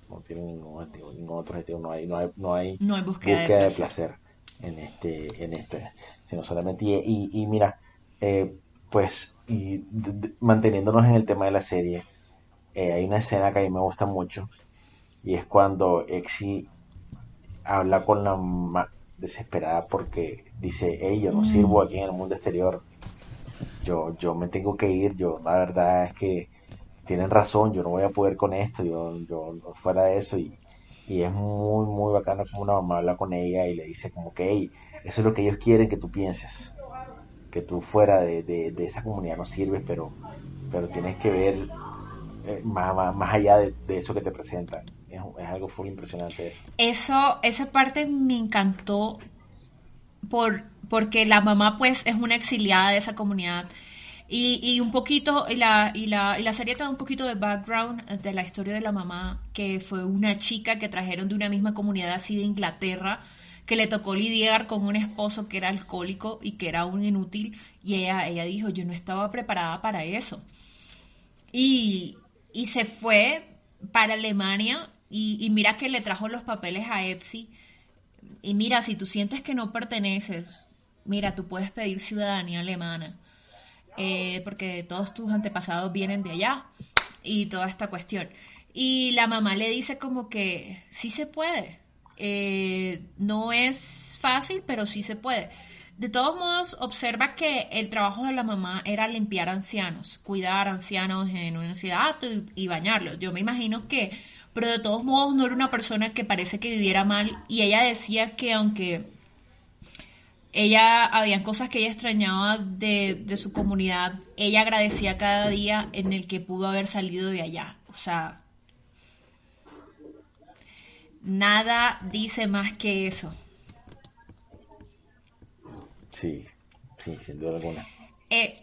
No tiene ningún objetivo, ningún otro objetivo, no hay, no hay, no hay No hay búsqueda, búsqueda de de placer. en este, en este, sino solamente y, y, y mira, eh, pues y manteniéndonos en el tema de la serie, eh, hay una escena que a mí me gusta mucho y es cuando Exi habla con la mamá desesperada porque dice, hey, yo no Mm. sirvo aquí en el mundo exterior, yo, yo me tengo que ir, yo la verdad es que tienen razón, yo no voy a poder con esto, yo, yo fuera de eso y, y es muy, muy bacano como una mamá habla con ella y le dice como que, hey, eso es lo que ellos quieren que tú pienses, que tú fuera de, de, de esa comunidad no sirves, pero, pero tienes que ver eh, más, más, más allá de, de eso que te presentan. Es, es algo full impresionante eso. Eso, esa parte me encantó por, porque la mamá pues es una exiliada de esa comunidad y, y un poquito, y la, y, la, y la serie te da un poquito de background de la historia de la mamá, que fue una chica que trajeron de una misma comunidad así de Inglaterra, que le tocó lidiar con un esposo que era alcohólico y que era un inútil, y ella, ella dijo, yo no estaba preparada para eso. Y, y se fue para Alemania y, y mira que le trajo los papeles a Etsy. Y mira, si tú sientes que no perteneces, mira, tú puedes pedir ciudadanía alemana, eh, porque todos tus antepasados vienen de allá y toda esta cuestión. Y la mamá le dice como que sí se puede. Eh, no es fácil, pero sí se puede. De todos modos, observa que el trabajo de la mamá era limpiar ancianos, cuidar ancianos en un ancianato y, y bañarlos. Yo me imagino que, pero de todos modos no era una persona que parece que viviera mal y ella decía que aunque ella, habían cosas que ella extrañaba de, de su comunidad, ella agradecía cada día en el que pudo haber salido de allá. O sea, nada dice más que eso. Sí, sí, sin duda alguna. Eh,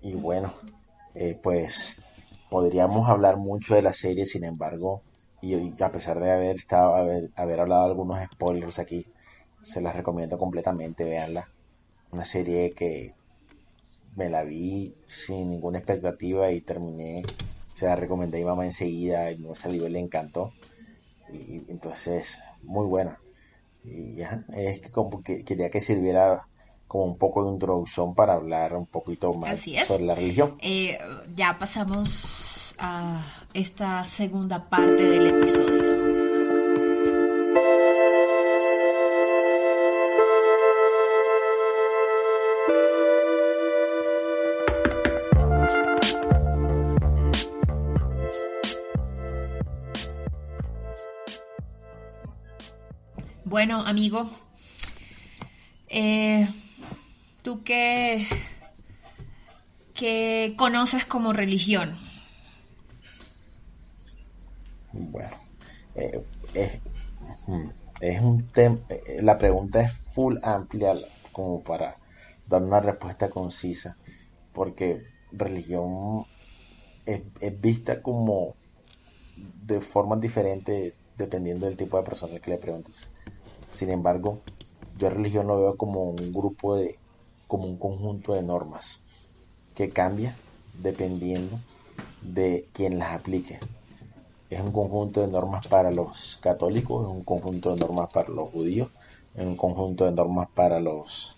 Y bueno, eh, pues podríamos hablar mucho de la serie, sin embargo, y, y a pesar de haber estado, haber, haber hablado algunos spoilers aquí, se las recomiendo completamente, véanla. Una serie que me la vi sin ninguna expectativa y terminé, se la recomendé a mi mamá enseguida y no salió y le encantó. Y, entonces, muy buena. Y ya, es que como que quería que sirviera como un poco de introducción para hablar un poquito más sobre la religión. eh, ya pasamos a esta segunda parte del episodio. Bueno, amigo, eh, tú qué, qué conoces como religión? Bueno, eh, es, mm, es un tema, la pregunta es full amplia como para dar una respuesta concisa, porque religión es, es vista como de formas diferentes dependiendo del tipo de persona que le preguntes. Sin embargo, yo religión lo veo como un grupo de, como un conjunto de normas que cambia dependiendo de quien las aplique. Es un conjunto de normas para los católicos, es un conjunto de normas para los judíos, es un conjunto de normas para los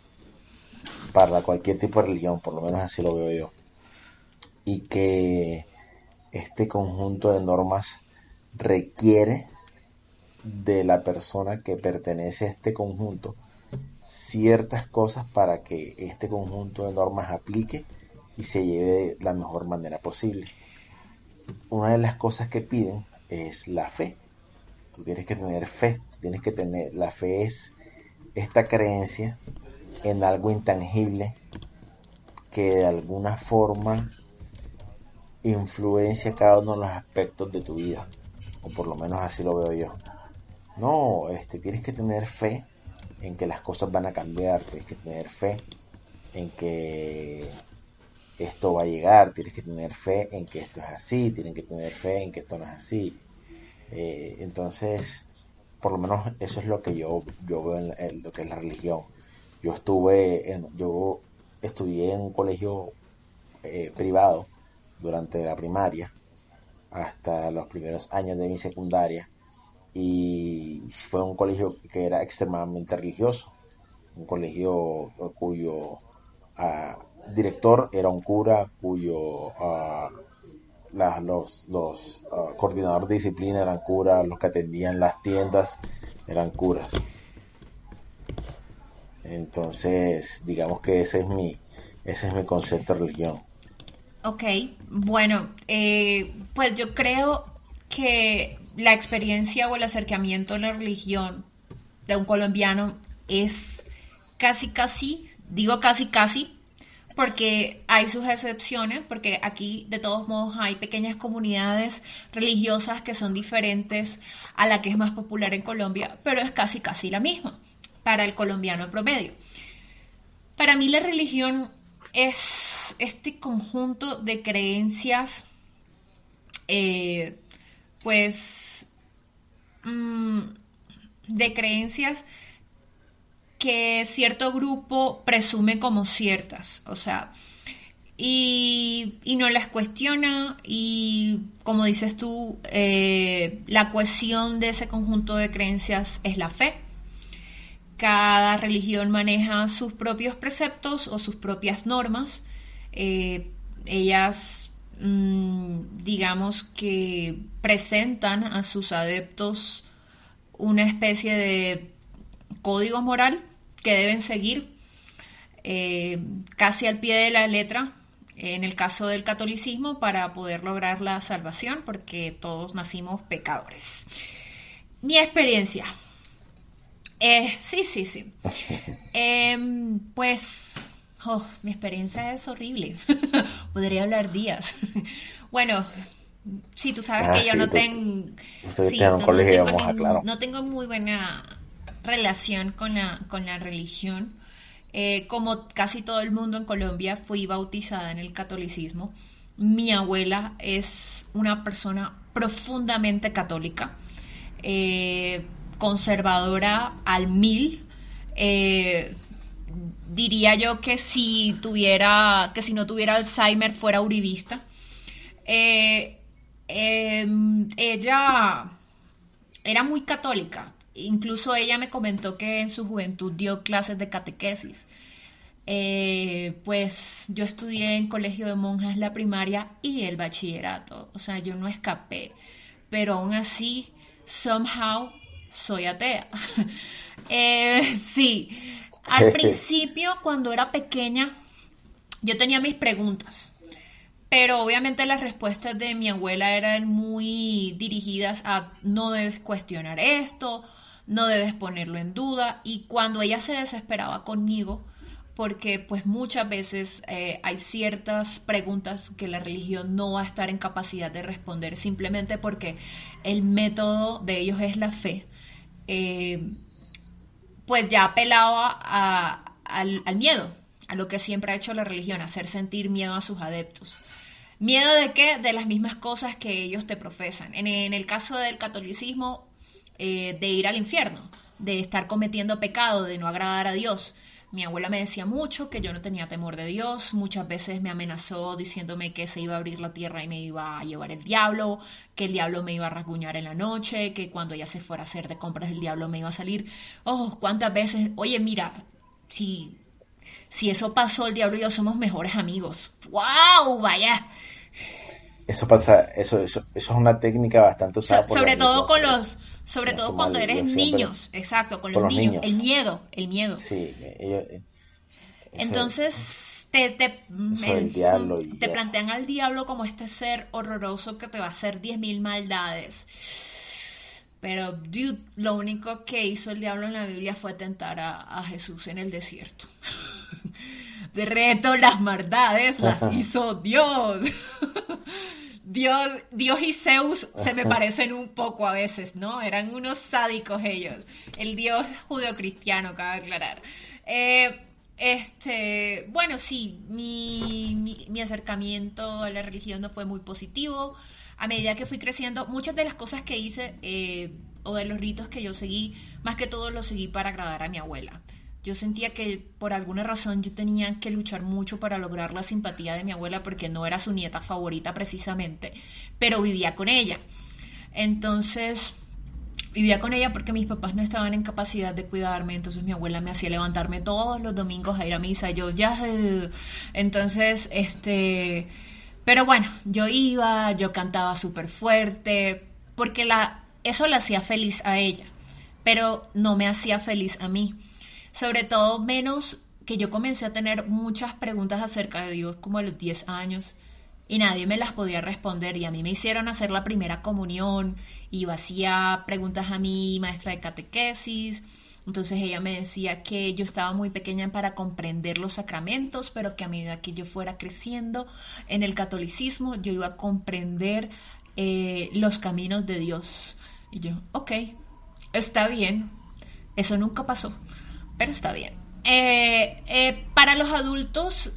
para cualquier tipo de religión, por lo menos así lo veo yo. Y que este conjunto de normas requiere de la persona que pertenece a este conjunto ciertas cosas para que este conjunto de normas aplique y se lleve de la mejor manera posible. Una de las cosas que piden es la fe. Tú tienes que tener fe, tienes que tener la fe es esta creencia en algo intangible que de alguna forma influencia cada uno de los aspectos de tu vida, o por lo menos así lo veo yo. No, este, tienes que tener fe en que las cosas van a cambiar, tienes que tener fe en que esto va a llegar, tienes que tener fe en que esto es así, tienes que tener fe en que esto no es así. Eh, entonces, por lo menos eso es lo que yo, yo veo en, en lo que es la religión. Yo estuve en, yo estudié en un colegio eh, privado durante la primaria hasta los primeros años de mi secundaria y fue un colegio que era extremadamente religioso, un colegio cuyo ah, director era un cura, cuyo ah, los, los ah, coordinadores de disciplina eran curas, los que atendían las tiendas eran curas. Entonces, digamos que ese es mi, ese es mi concepto de religión. Ok, bueno, eh, pues yo creo que la experiencia o el acercamiento a la religión de un colombiano es casi, casi, digo casi, casi, porque hay sus excepciones, porque aquí de todos modos hay pequeñas comunidades religiosas que son diferentes a la que es más popular en Colombia, pero es casi casi la misma para el colombiano promedio. Para mí la religión es este conjunto de creencias, eh, pues, mm, de creencias que cierto grupo presume como ciertas, o sea, y, no las cuestiona y como dices tú, eh, la cohesión de ese conjunto de creencias es la fe. Cada religión maneja sus propios preceptos o sus propias normas. Eh, ellas, digamos que presentan a sus adeptos una especie de código moral que deben seguir eh, casi al pie de la letra en el caso del catolicismo para poder lograr la salvación porque todos nacimos pecadores. Mi experiencia. Eh, sí, sí, sí. Em, pues, oh, mi experiencia es horrible. Podría hablar días. bueno, sí, tú sabes Ah, que yo no tú- tengo... Sí, no- tengo claro. no muy buena relación con la, con la religión. Eh, como casi todo el mundo en Colombia, fui bautizada en el catolicismo. Mi abuela es una persona profundamente católica, eh, conservadora al mil. Eh, diría yo que si tuviera, que si no tuviera Alzheimer fuera uribista. Eh, em, ella era muy católica. Incluso ella me comentó que en su juventud dio clases de catequesis. Eh, pues yo estudié en colegio de monjas la primaria y el bachillerato. O sea, yo no escapé. Pero aún así, somehow, soy atea. Eh, sí. Al principio, cuando era pequeña, yo tenía mis preguntas. Pero obviamente las respuestas de mi abuela eran muy dirigidas a no debes cuestionar esto, no debes ponerlo en duda. Y cuando ella se desesperaba conmigo, porque pues muchas veces eh, hay ciertas preguntas que la religión no va a estar en capacidad de responder simplemente porque el método de ellos es la fe. Eh, pues ya apelaba a- al, miedo, a lo que siempre ha hecho la religión, hacer sentir miedo a sus adeptos. ¿Miedo de qué? De las mismas cosas que ellos te profesan. En, en el caso del catolicismo, eh, de ir al infierno, de estar cometiendo pecado, de no agradar a Dios. Mi abuela me decía mucho que yo no tenía temor de Dios, muchas veces me amenazó diciéndome que se iba a abrir la tierra y me iba a llevar el diablo, que el diablo me iba a rasguñar en la noche, que cuando ella se fuera a hacer de compras el diablo me iba a salir. Oh, cuántas veces, oye, mira, si, si eso pasó, el diablo y yo somos mejores amigos. ¡Wow! Vaya. Eso pasa, eso, eso, eso es una técnica bastante usada So- por sobre todo con los, sobre todo cuando eres niños, exacto, con los, niños. niños. el miedo, el miedo. Sí, ellos, eh, Entonces te, te, diablo te eso. plantean al diablo como este ser horroroso que te va a hacer 10.000 maldades. Pero, dude, lo único que hizo el diablo en la Biblia fue tentar a, a Jesús en el desierto. De reto, las maldades las hizo Dios. Dios, Dios y Zeus se me parecen un poco a veces, ¿no? Eran unos sádicos ellos. El Dios judeocristiano, cabe aclarar. Eh, este, bueno, sí, mi, mi, mi acercamiento a la religión no fue muy positivo. A medida que fui creciendo, muchas de las cosas que hice eh, o de los ritos que yo seguí, más que todo los seguí para agradar a mi abuela. Yo sentía que por alguna razón yo tenía que luchar mucho para lograr la simpatía de mi abuela porque no era su nieta favorita precisamente, pero vivía con ella. Entonces, vivía con ella porque mis papás no estaban en capacidad de cuidarme, entonces mi abuela me hacía levantarme todos los domingos a ir a misa, yo ya, entonces, este, pero bueno, yo iba, yo cantaba súper fuerte, porque la, eso la hacía feliz a ella, pero no me hacía feliz a mí, sobre todo menos que yo comencé a tener muchas preguntas acerca de Dios como a los 10 años y nadie me las podía responder y a mí me hicieron hacer la primera comunión y yo hacía preguntas a mi maestra de catequesis. Entonces ella me decía que yo estaba muy pequeña para comprender los sacramentos, pero que a medida que yo fuera creciendo en el catolicismo, yo iba a comprender eh, los caminos de Dios. Y yo, ok, está bien. Eso nunca pasó, pero está bien. Eh, eh, para los adultos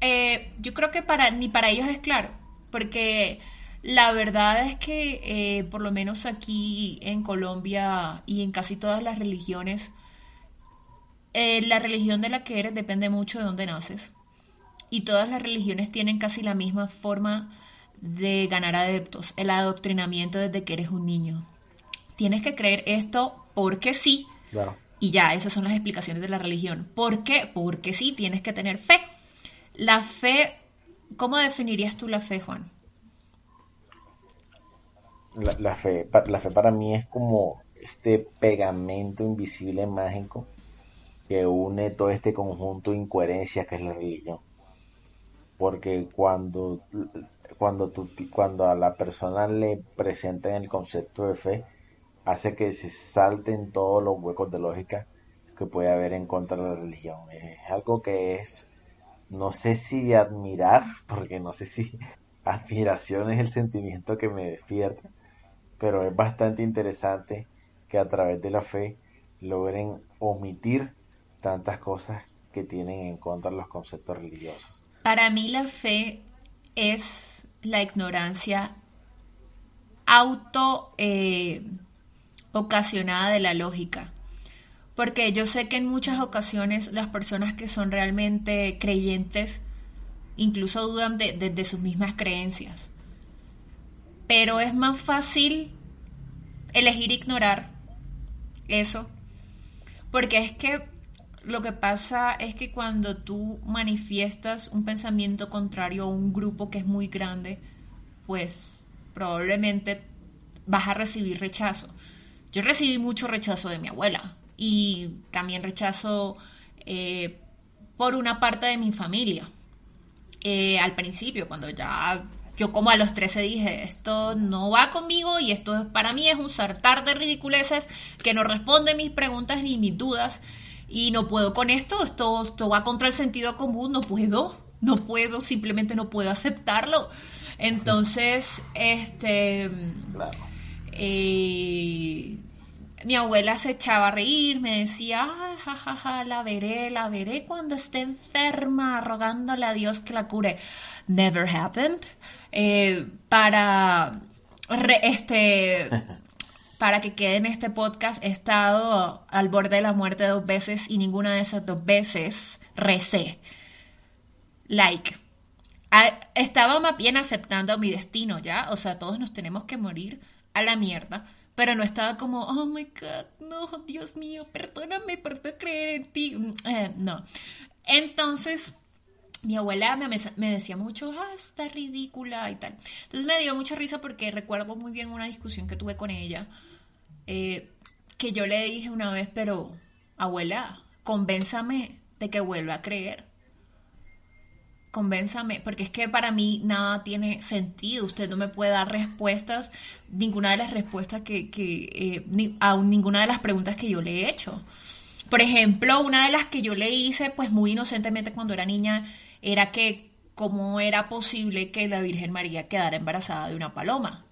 eh, yo creo que para ni para ellos es claro, porque la verdad es que por lo menos aquí en Colombia y en casi todas las religiones, la religión de la que eres depende mucho de dónde naces. Y todas las religiones tienen casi la misma forma de ganar adeptos, el adoctrinamiento desde que eres un niño. Tienes que creer esto porque sí. Y ya, esas son las explicaciones de la religión. ¿Por qué? Porque sí, tienes que tener fe. La fe, ¿cómo definirías tú la fe, Juan? La, fe, la fe para mí es como este pegamento invisible mágico que une todo este conjunto de incoherencias que es la religión. Porque cuando, cuando, tú, cuando a la persona le presentan el concepto de fe, hace que se salten todos los huecos de lógica que puede haber en contra de la religión. Es algo que es no sé si admirar, porque no sé si admiración es el sentimiento que me despierta, pero es bastante interesante que a través de la fe logren omitir tantas cosas que tienen en contra los conceptos religiosos. Para mí la fe es la ignorancia auto eh, ocasionada de la lógica porque yo sé que en muchas ocasiones las personas que son realmente creyentes incluso dudan de, sus mismas creencias. Pero es más fácil elegir ignorar eso, porque es que lo que pasa es que cuando tú manifiestas un pensamiento contrario a un grupo que es muy grande, pues probablemente vas a recibir rechazo. Yo recibí mucho rechazo de mi abuela, y también rechazo eh, por una parte de mi familia. Eh, al principio, cuando ya yo como a los 13 dije, esto no va conmigo y esto para mí es un sartar de ridiculeces que no responde mis preguntas ni mis dudas y no puedo con esto, esto, esto va contra el sentido común, no puedo, no puedo, simplemente no puedo aceptarlo. Entonces, este... Eh, mi abuela se echaba a reír, me decía, ay, jajaja, la veré, la veré cuando esté enferma, rogándole a Dios que la cure. Never happened. Eh, para este para que quede en este podcast, he estado al borde de la muerte dos veces y ninguna de esas dos veces recé. Like. estaba más bien aceptando mi destino, ¿ya? O sea, todos nos tenemos que morir a la mierda pero no estaba como, oh my god, no, Dios mío, perdóname por no creer en ti. Mm, eh, no. Entonces, mi abuela me, me, decía mucho, ah, está ridícula y tal. Entonces me dio mucha risa porque recuerdo muy bien una discusión que tuve con ella, eh, que yo le dije una vez, pero abuela, convénzame de que vuelva a creer convénzame, porque es que para mí nada tiene sentido. Usted no me puede dar respuestas, ninguna de las respuestas que, que eh, a ninguna de las preguntas que yo le he hecho. Por ejemplo, una de las que yo le hice, pues muy inocentemente cuando era niña, era que cómo era posible que la Virgen María quedara embarazada de una paloma.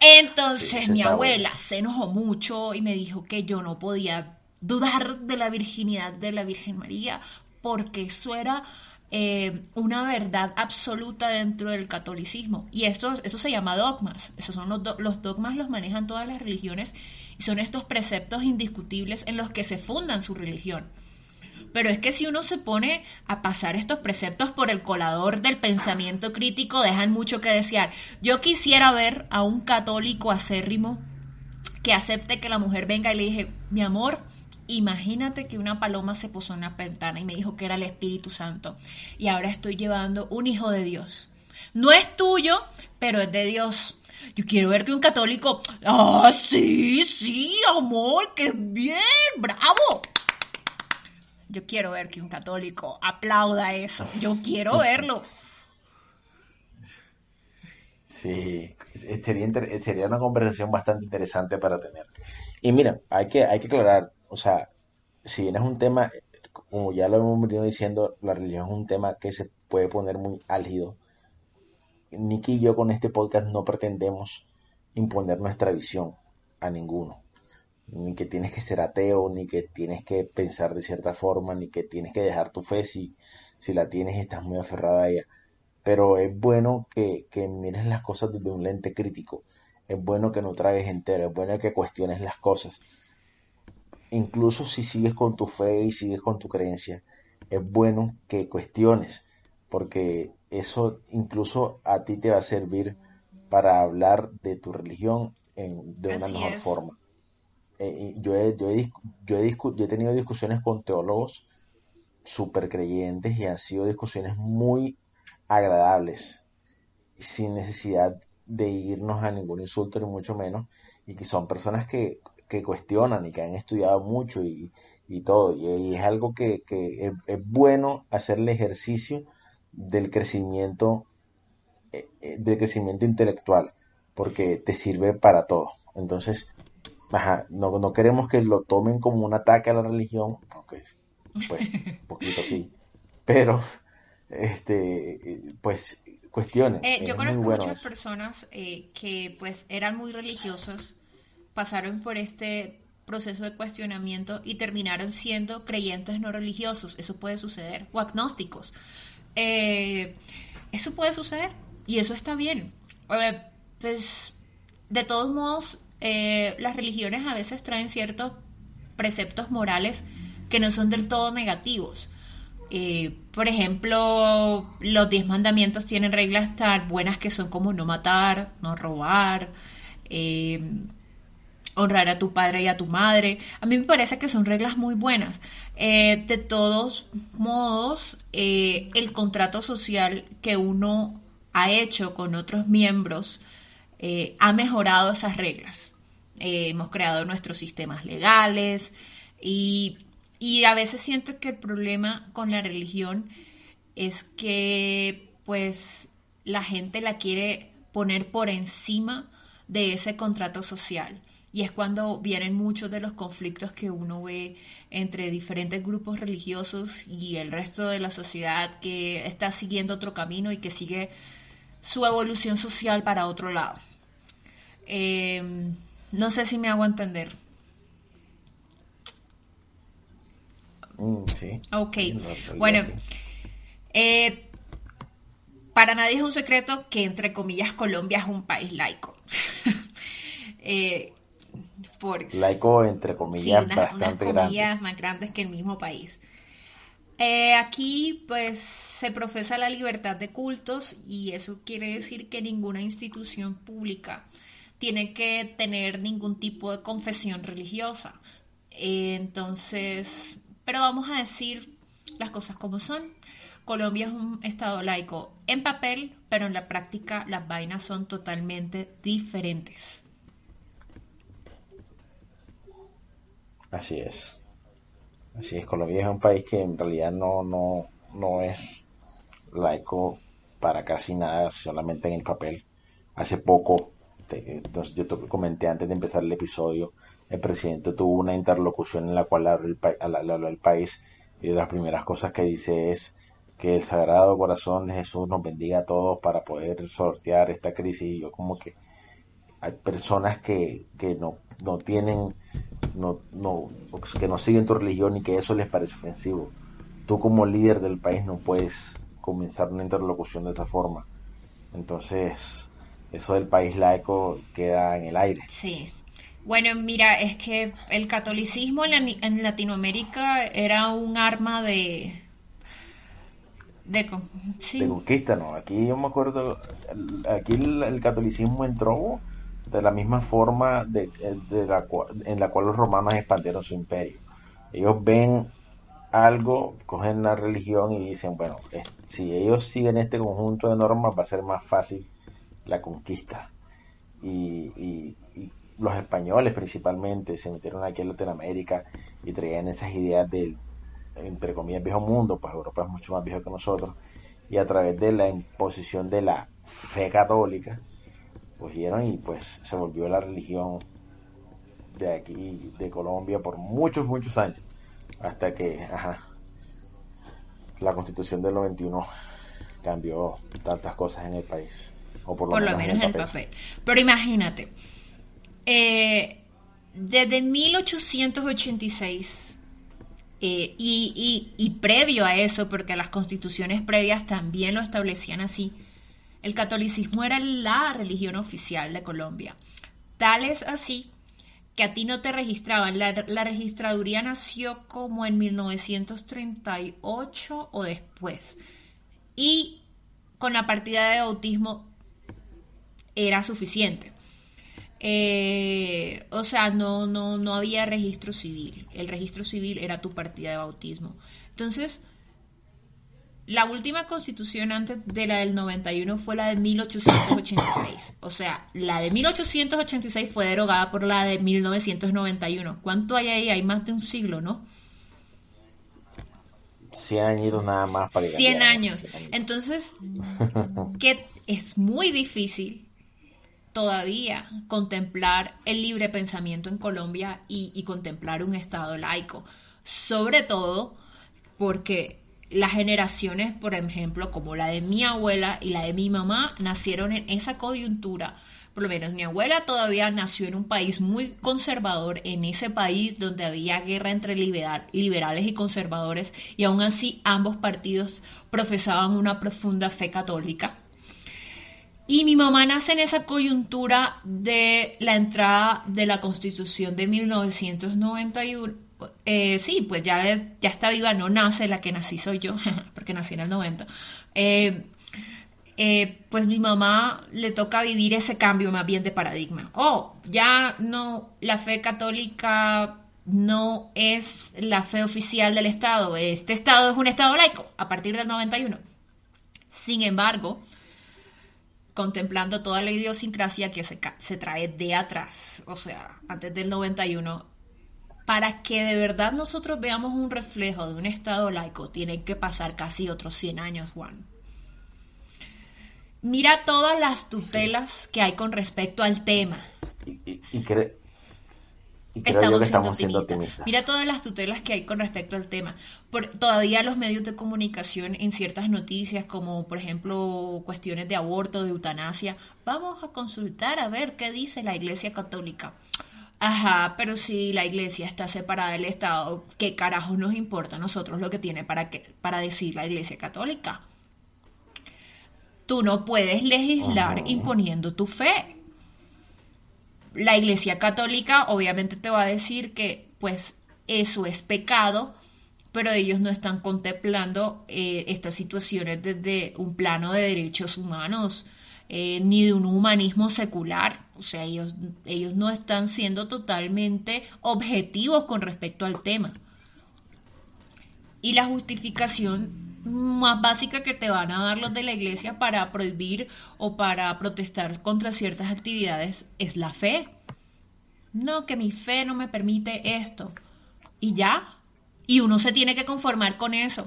Entonces mi abuela se enojó mucho y me dijo que yo no podía dudar de la virginidad de la Virgen María, porque eso era eh, una verdad absoluta dentro del catolicismo. Y esto, eso se llama dogmas. Esos son los, los dogmas los manejan todas las religiones y son estos preceptos indiscutibles en los que se fundan su religión. Pero es que si uno se pone a pasar estos preceptos por el colador del pensamiento crítico, dejan mucho que desear. Yo quisiera ver a un católico acérrimo que acepte que la mujer venga y le dije, mi amor, imagínate que una paloma se puso en la ventana y me dijo que era el Espíritu Santo. Y ahora estoy llevando un hijo de Dios. No es tuyo, pero es de Dios. Yo quiero ver que un católico, ah, sí, sí, amor, qué bien, bravo. Yo quiero ver que un católico aplauda eso. Yo quiero verlo. Sí, sería, sería una conversación bastante interesante para tener. Y mira, hay que, hay que aclarar, o sea, si bien es un tema, como ya lo hemos venido diciendo, la religión es un tema que se puede poner muy álgido. Nicky y yo con este podcast no pretendemos imponer nuestra visión a ninguno ni que tienes que ser ateo, ni que tienes que pensar de cierta forma, ni que tienes que dejar tu fe si, si la tienes y estás muy aferrado a ella. Pero es bueno que, que mires las cosas desde un lente crítico. Es bueno que no tragues entero, es bueno que cuestiones las cosas. Incluso si sigues con tu fe y sigues con tu creencia, es bueno que cuestiones, porque eso incluso a ti te va a servir para hablar de tu religión en, de una mejor forma. Eh, yo, he, yo, he, yo, he yo he tenido discusiones con teólogos súper creyentes y han sido discusiones muy agradables, sin necesidad de irnos a ningún insulto ni mucho menos, y que son personas que, que cuestionan y que han estudiado mucho y, y todo, y, es algo que, que es, es, bueno hacer el ejercicio del crecimiento, eh, eh, del crecimiento intelectual, porque te sirve para todo. Entonces, Ajá, no, no queremos que lo tomen como un ataque a la religión, aunque pues un poquito sí, pero este pues cuestiones. Eh, yo conozco muchas personas eh, que pues eran muy religiosos, pasaron por este proceso de cuestionamiento y terminaron siendo creyentes no religiosos. Eso puede suceder. O agnósticos. Eh, eso puede suceder y eso está bien. pues de todos modos, eh, las religiones a veces traen ciertos preceptos morales que no son del todo negativos. Eh, por ejemplo, los diez mandamientos tienen reglas tan buenas que son como no matar, no robar, eh, honrar a tu padre y a tu madre. A mí me parece que son reglas muy buenas. de todos modos, el contrato social que uno ha hecho con otros miembros ha mejorado esas reglas. Eh, hemos creado nuestros sistemas legales y, a veces siento que el problema con la religión es que pues la gente la quiere poner por encima de ese contrato social. Y es cuando vienen muchos de los conflictos que uno ve entre diferentes grupos religiosos y el resto de la sociedad que está siguiendo otro camino y que sigue su evolución social para otro lado. Eh, no sé si me hago entender. Mm, sí. Ok. bueno, eh, para nadie es un secreto que, entre comillas, Colombia es un país laico. eh, laico, entre comillas, bastante unas comillas más grandes que el mismo país. Eh, aquí, pues, se profesa la libertad de cultos y eso quiere decir que ninguna institución pública tiene que tener ningún tipo de confesión religiosa. entonces, pero vamos a decir las cosas como son. Colombia es un estado laico en papel, pero en la práctica las vainas son totalmente diferentes. Así es. Así es, Colombia es un país que en realidad no, no, no es laico para casi nada, solamente en el papel. Hace poco entonces yo comenté antes de empezar el episodio, el presidente tuvo una interlocución en la cual habló el, país y de las primeras cosas que dice es que el Sagrado Corazón de Jesús nos bendiga a todos para poder sortear esta crisis y yo como que hay personas que, que no, no tienen, no, no, que no siguen tu religión y que eso les parece ofensivo. Tú como líder del país no puedes comenzar una interlocución de esa forma. Entonces, eso del país laico queda en el aire. Sí. Bueno, mira, es que el catolicismo en, Latinoamérica era un arma de... De, conquista, ¿no? Aquí yo me acuerdo, aquí el, catolicismo entró de la misma forma de, la, en la cual los romanos expandieron su imperio. Ellos ven algo, cogen la religión y dicen, bueno, si ellos siguen este conjunto de normas va a ser más fácil la conquista. Y, los españoles principalmente se metieron aquí en Latinoamérica y traían esas ideas del, entre comillas, viejo mundo, pues Europa es mucho más viejo que nosotros, y a través de la imposición de la fe católica, cogieron y pues se volvió la religión de aquí, de Colombia, por muchos, muchos años, hasta que, ajá, la constitución del 91 cambió tantas cosas en el país. O por lo, menos, en el papel. Pero imagínate, eh, desde 1886 eh, y, y, previo a eso, porque las constituciones previas también lo establecían así, el catolicismo era la religión oficial de Colombia. Tal es así que a ti no te registraban. La, registraduría nació como en 1938 o después. Y con la partida de bautismo era suficiente. Eh, o sea, no, no, no había registro civil. El registro civil era tu partida de bautismo. Entonces, la última constitución antes de la del 91 fue la de 1886. O sea, la de 1886 fue derogada por la de 1991. ¿Cuánto hay ahí? Hay más de un siglo, ¿no? 100 años nada más para 100 años. Entonces, que es muy difícil todavía contemplar el libre pensamiento en Colombia y, y contemplar un Estado laico. Sobre todo porque las generaciones, por ejemplo, como la de mi abuela y la de mi mamá, nacieron en esa coyuntura. Por lo menos mi abuela todavía nació en un país muy conservador, en ese país donde había guerra entre liberales y conservadores, y aún así ambos partidos profesaban una profunda fe católica. Y mi mamá nace en esa coyuntura de la entrada de la Constitución de 1991. Eh, sí, pues ya, está viva, no nace, la que nací soy yo, porque nací en el 90. Eh, eh, pues mi mamá le toca vivir ese cambio más bien de paradigma. Oh, ya no, la fe católica no es la fe oficial del Estado, este Estado es un Estado laico a partir del 91. Sin embargo, contemplando toda la idiosincrasia que se trae de atrás, o sea, antes del 91, para que de verdad nosotros veamos un reflejo de un Estado laico, tienen que pasar casi otros 100 años, Juan. Mira todas las tutelas que hay con respecto al tema. Y, y, estamos, que estamos siendo optimistas. Mira todas las tutelas que hay con respecto al tema. Por, todavía los medios de comunicación en ciertas noticias, como por ejemplo cuestiones de aborto, de eutanasia, vamos a consultar a ver qué dice la Iglesia Católica. Ajá, pero si la iglesia está separada del Estado, ¿qué carajo nos importa a nosotros lo que tiene para, que, para decir la iglesia católica? Tú no puedes legislar imponiendo tu fe la Iglesia Católica obviamente te va a decir que pues eso es pecado, pero ellos no están contemplando eh, estas situaciones desde un plano de derechos humanos, eh, ni de un humanismo secular. O sea, ellos, ellos no están siendo totalmente objetivos con respecto al tema. Y la justificación más básica que te van a dar los de la iglesia para prohibir o para protestar contra ciertas actividades es la fe. No, que mi fe no me permite esto. Y ya. Y uno se tiene que conformar con eso.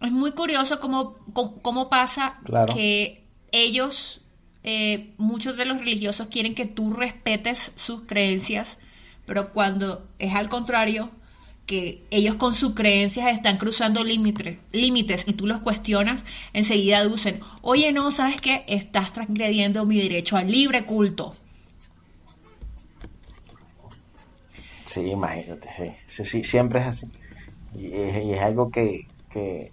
Es muy curioso cómo, cómo, pasa que ellos, eh, muchos de los religiosos quieren que tú respetes sus creencias, pero cuando es al contrario, que ellos con sus creencias están cruzando límites, límites y tú los cuestionas, enseguida dicen, oye, no, ¿sabes qué? Estás transgrediendo mi derecho al libre culto. Sí, imagínate, sí. sí, siempre es así. Y es, algo que, que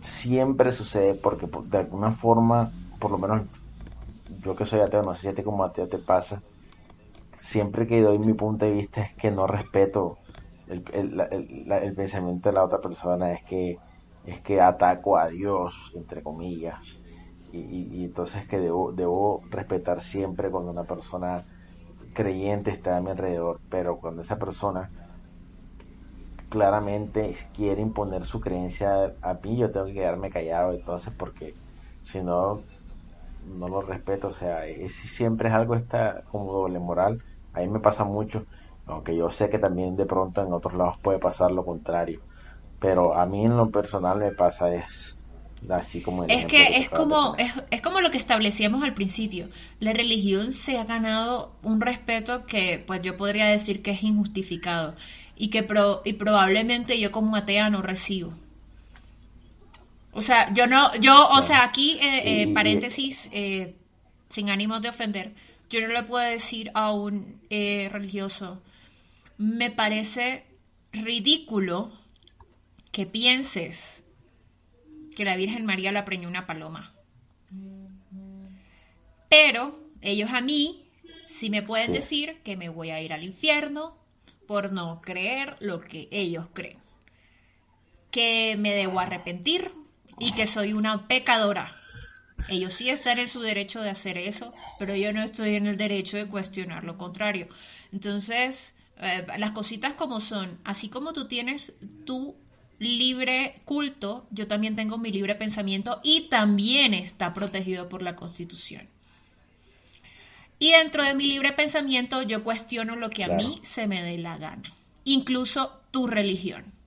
siempre sucede porque de alguna forma, por lo menos yo que soy ateo, no sé si a ti como ateo te pasa, siempre que doy mi punto de vista es que no respeto el, el, pensamiento de la otra persona, es que es que ataco a Dios, entre comillas, y, entonces que debo, debo respetar siempre cuando una persona creyente está a mi alrededor, pero cuando esa persona claramente quiere imponer su creencia a mí, yo tengo que quedarme callado entonces porque si no, no lo respeto, o sea, es, siempre es algo está como doble moral, a mí me pasa mucho, aunque yo sé que también de pronto en otros lados puede pasar lo contrario, pero a mí en lo personal me pasa es así como es que, es como es, es, como lo que establecíamos al principio la religión se ha ganado un respeto que pues yo podría decir que es injustificado y que y probablemente yo como atea no recibo o sea yo no yo o sea aquí eh, eh, paréntesis eh, sin ánimo de ofender yo no le puedo decir a un religioso me parece ridículo que pienses que la Virgen María la preñó una paloma. Pero ellos a mí sí me pueden decir que me voy a ir al infierno por no creer lo que ellos creen. Que me debo arrepentir y que soy una pecadora. Ellos sí están en su derecho de hacer eso, pero yo no estoy en el derecho de cuestionar lo contrario. Entonces, eh, las cositas como son, así como tú tienes tu libre culto, yo también tengo mi libre pensamiento y también está protegido por la Constitución. Y dentro de mi libre pensamiento yo cuestiono lo que a mí se me dé la gana, incluso tu religión.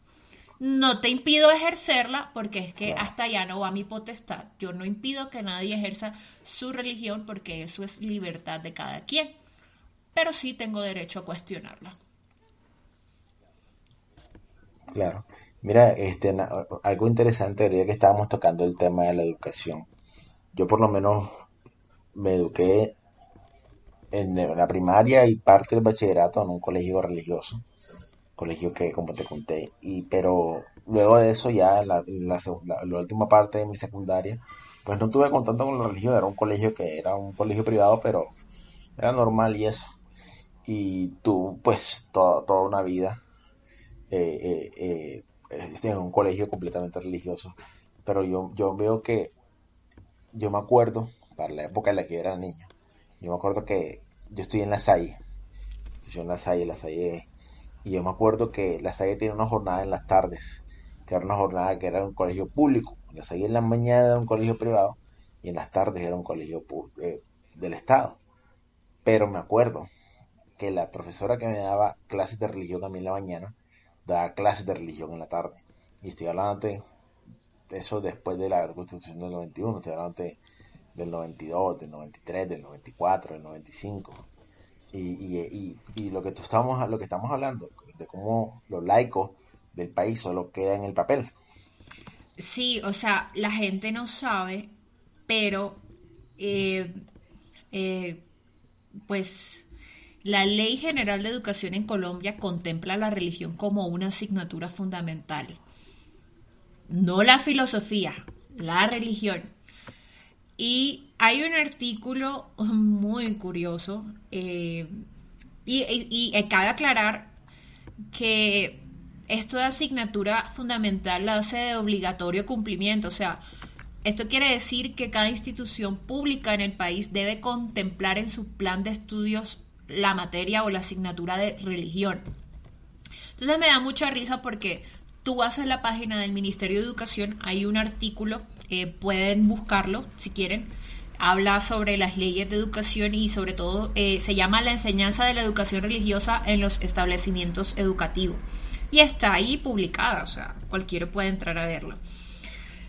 No te impido ejercerla porque es que hasta allá no va mi potestad. Yo no impido que nadie ejerza su religión porque eso es libertad de cada quien. Pero sí tengo derecho a cuestionarla. Claro. Mira, este, algo interesante, ahorita que estábamos tocando el tema de la educación. Yo por lo menos me eduqué en la primaria y parte del bachillerato en un colegio religioso, colegio que como te conté, y pero luego de eso ya la, la, la, última parte de mi secundaria, pues no tuve contacto con la religión, era un colegio que era un colegio privado, pero era normal y eso. Y tú, pues, toda una vida eh, eh, eh en un colegio completamente religioso. Pero yo, yo veo que, yo me acuerdo, para la época en la que era niño, yo me acuerdo que yo estoy en la Salle, estoy en la Salle, la Salle, y yo me acuerdo que la Salle tiene una jornada en las tardes, que era una jornada que era un colegio público. La Salle en la mañana era un colegio privado y en las tardes era un colegio eh, del Estado. Pero me acuerdo que la profesora que me daba clases de religión a mí en la mañana, da clases de religión en la tarde. Y estoy hablando de eso después de la constitución del 91, estoy hablando del 92, del 93, del 94, del 95. Y, y, y, lo que estamos lo que estamos hablando de cómo los laicos del país solo queda en el papel. Sí, o sea, la gente no sabe, pero eh, eh, pues la Ley General de Educación en Colombia contempla la religión como una asignatura fundamental. No la filosofía, la religión. Y hay un artículo muy curioso eh, y, y, cabe aclarar que esto de asignatura fundamental la hace de obligatorio cumplimiento. O sea, esto quiere decir que cada institución pública en el país debe contemplar en su plan de estudios la materia o la asignatura de religión. Entonces me da mucha risa porque tú vas a la página del Ministerio de Educación, hay un artículo, eh, pueden buscarlo si quieren, habla sobre las leyes de educación y sobre todo eh, se llama la enseñanza de la educación religiosa en los establecimientos educativos. Y está ahí publicada, o sea, cualquiera puede entrar a verlo.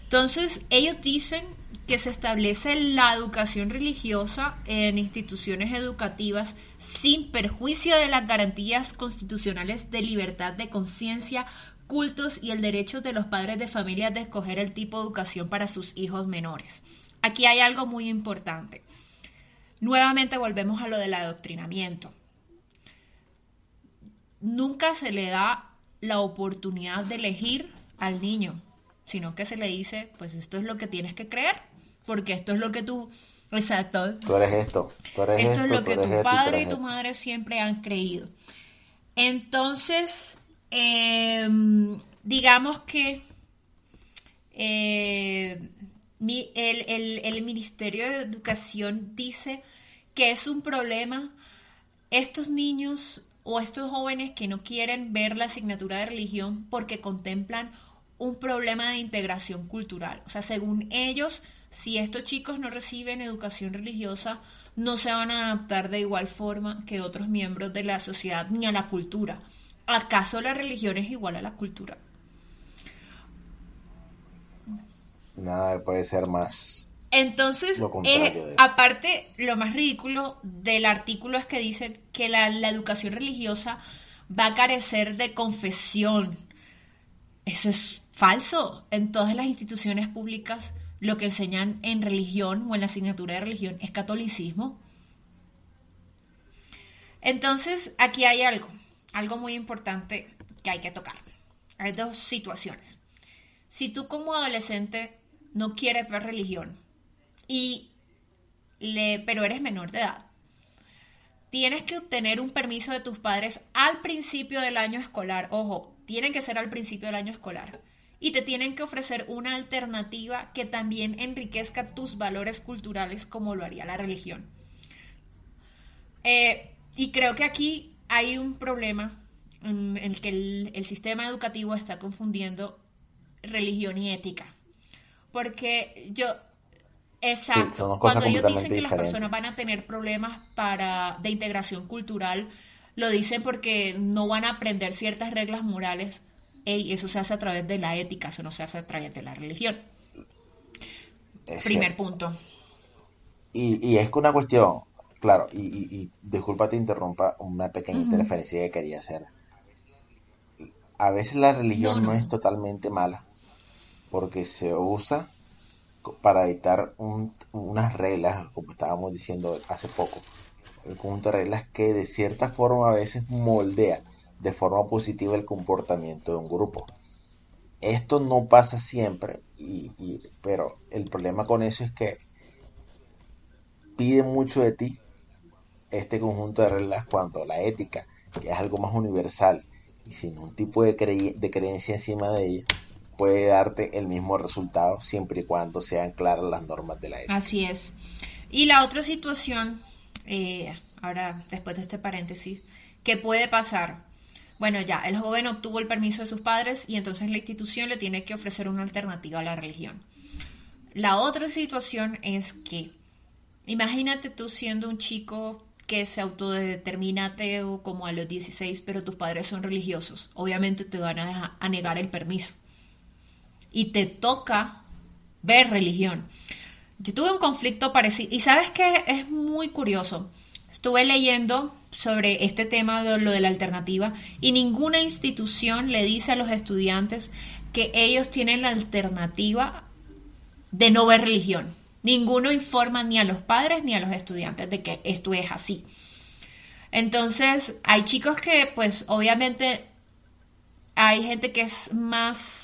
Entonces, ellos dicen que se establece la educación religiosa en instituciones educativas sin perjuicio de las garantías constitucionales de libertad de conciencia, cultos y el derecho de los padres de familia de escoger el tipo de educación para sus hijos menores. Aquí hay algo muy importante. Nuevamente volvemos a lo del adoctrinamiento. Nunca se le da la oportunidad de elegir al niño. sino que se le dice, pues esto es lo que tienes que creer, porque esto es lo que tú, exacto, Tú eres esto, tú eres esto esto, es lo que tu padre y tu esto. madre siempre han creído. Entonces, eh, digamos que eh, mi- el, el- Ministerio de Educación dice que es un problema estos niños o estos jóvenes que no quieren ver la asignatura de religión porque contemplan un problema de integración cultural. O sea, según ellos, si estos chicos no reciben educación religiosa, no se van a adaptar de igual forma que otros miembros de la sociedad ni a la cultura. ¿Acaso la religión es igual a la cultura? Nada puede ser más. Entonces, Lo contrario eh, de eso. aparte, lo más ridículo del artículo es que dicen que la, la educación religiosa va a carecer de confesión. Eso es falso. En todas las instituciones públicas lo que enseñan en religión o en la asignatura de religión es catolicismo. Entonces, aquí hay algo, algo muy importante que hay que tocar. Hay dos situaciones. Si tú como adolescente no quieres ver religión, y le, pero eres menor de edad, tienes que obtener un permiso de tus padres al principio del año escolar. Ojo, tienen que ser al principio del año escolar. Y te tienen que ofrecer una alternativa que también enriquezca tus valores culturales como lo haría la religión. Eh, y creo que aquí hay un problema en el que el sistema educativo está confundiendo religión y ética. Porque yo, exacto, cuando ellos dicen que las personas van a tener problemas para, de integración cultural, lo dicen porque no van a aprender ciertas reglas morales. Ey, eso se hace a través de la ética, eso no se hace a través de la religión. Es Primer cierto. punto. Y, y es que una cuestión, claro, y, y, y disculpa te interrumpa una pequeña interferencia que quería hacer. A veces la religión No, no, no. es totalmente mala, porque se usa para evitar un- unas reglas, como estábamos diciendo hace poco, el conjunto de reglas que de cierta forma a veces moldea de forma positiva el comportamiento de un grupo. Esto no pasa siempre, y, pero el problema con eso es que pide mucho de ti este conjunto de reglas cuando la ética, que es algo más universal y sin un tipo de creencia encima de ella, puede darte el mismo resultado siempre y cuando sean claras las normas de la ética. Así es. Y la otra situación, eh, ahora después de este paréntesis, ¿qué puede pasar? Bueno, ya, el joven obtuvo el permiso de sus padres y entonces la institución le tiene que ofrecer una alternativa a la religión. La otra situación es que, imagínate tú siendo un chico que se autodetermina ateo como a los 16, pero tus padres son religiosos. Obviamente te van a, a negar el permiso. Y te toca ver religión. Yo tuve un conflicto parecido. Y sabes que es muy curioso. Estuve leyendo sobre este tema de lo de la alternativa y ninguna institución le dice a los estudiantes que ellos tienen la alternativa de no ver religión. Ninguno informa ni a los padres ni a los estudiantes de que esto es así. Entonces, hay chicos que, pues, obviamente, hay gente que es más,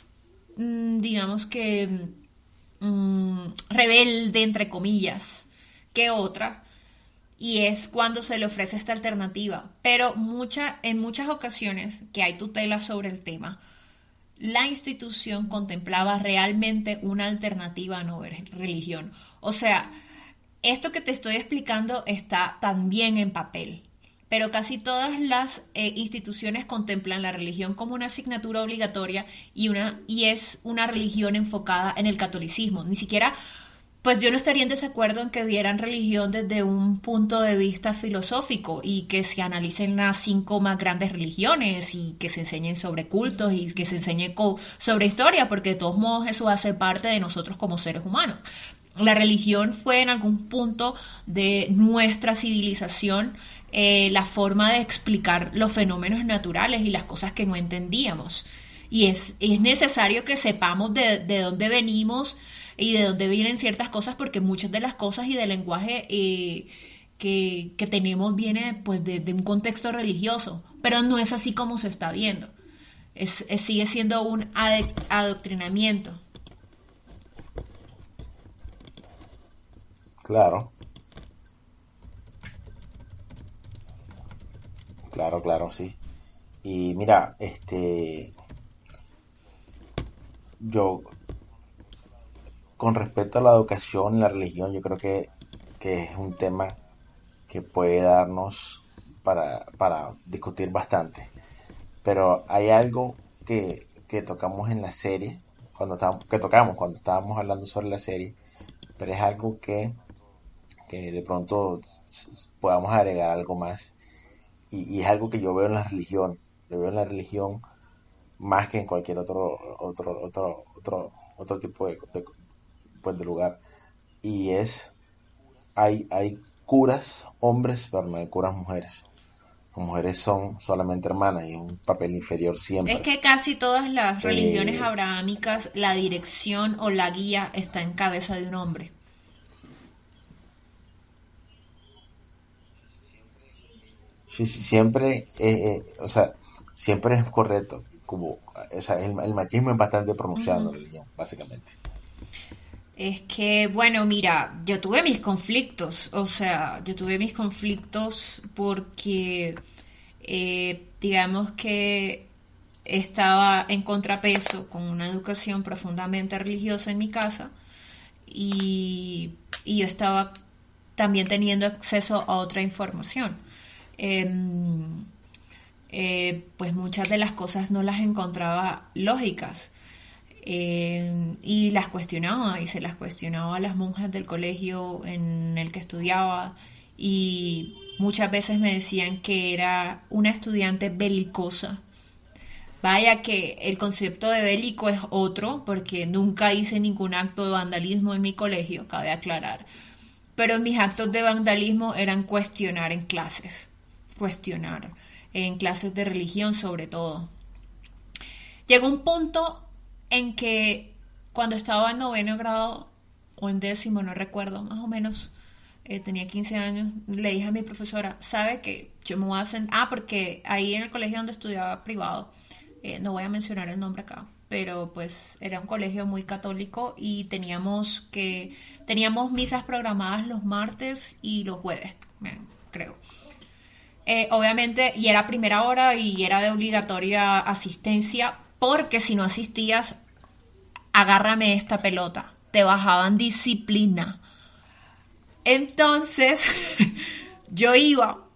digamos que, mm, rebelde, entre comillas, que otra. Y es cuando se le ofrece esta alternativa. Pero mucha, en muchas ocasiones que hay tutela sobre el tema, la institución contemplaba realmente una alternativa a no religión. O sea, esto que te estoy explicando está también en papel, pero casi todas las eh, instituciones contemplan la religión como una asignatura obligatoria y, una, y es una religión enfocada en el catolicismo. Ni siquiera, pues yo no estaría en desacuerdo en que dieran religión desde un punto de vista filosófico y que se analicen las cinco más grandes religiones y que se enseñen sobre cultos y que se enseñe sobre historia, porque de todos modos eso hace parte de nosotros como seres humanos. La religión fue en algún punto de nuestra civilización eh, la forma de explicar los fenómenos naturales y las cosas que no entendíamos. Y es, es necesario que sepamos de, de, dónde venimos y de dónde vienen ciertas cosas, porque muchas de las cosas y del lenguaje eh, que, que, tenemos viene pues de, un contexto religioso, pero no es así como se está viendo. Es, es, sigue siendo un adoctrinamiento. Claro. Claro, claro, sí. Y mira, este, yo, con respecto a la educación y la religión, yo creo que, que es un tema que puede darnos para, para discutir bastante. Pero hay algo que, que tocamos en la serie, cuando estábamos, que tocamos cuando estábamos hablando sobre la serie, pero es algo que, que de pronto podamos agregar algo más. Y, y es algo que yo veo en la religión, lo veo en la religión más que en cualquier otro otro otro otro otro tipo de, de, pues de lugar. Y es hay hay curas hombres pero no hay curas mujeres. Las mujeres son solamente hermanas y es un papel inferior siempre. Es que casi todas las Eh, religiones abrahámicas, la dirección o la guía está en cabeza de un hombre. Sí, sí, siempre eh, eh, o sea siempre es correcto como o sea, el, el machismo es bastante pronunciado en la religión básicamente Es que, bueno, mira, yo tuve mis conflictos, o sea, yo tuve mis conflictos porque, eh, digamos que estaba en contrapeso con una educación profundamente religiosa en mi casa y, y yo estaba también teniendo acceso a otra información. Em, eh, pues muchas de las cosas no las encontraba lógicas. Eh, y las cuestionaba y se las cuestionaba a las monjas del colegio en el que estudiaba y muchas veces me decían que era una estudiante belicosa. Vaya que el concepto de bélico es otro porque nunca hice ningún acto de vandalismo en mi colegio, cabe aclarar. Pero mis actos de vandalismo eran cuestionar en clases, cuestionar en clases de religión sobre todo. Llegó un punto en que cuando estaba en noveno grado o en décimo, no recuerdo, más o menos, eh, tenía 15 años, le dije a mi profesora, ¿sabe que yo me voy a hacer... Ah, porque ahí en el colegio donde estudiaba privado, eh, no voy a mencionar el nombre acá, pero pues era un colegio muy católico y teníamos que... Teníamos misas programadas los martes y los jueves, creo. Eh, obviamente, y era primera hora y era de obligatoria asistencia, porque si no asistías, agárrame esta pelota, te bajaban disciplina. Entonces, yo iba,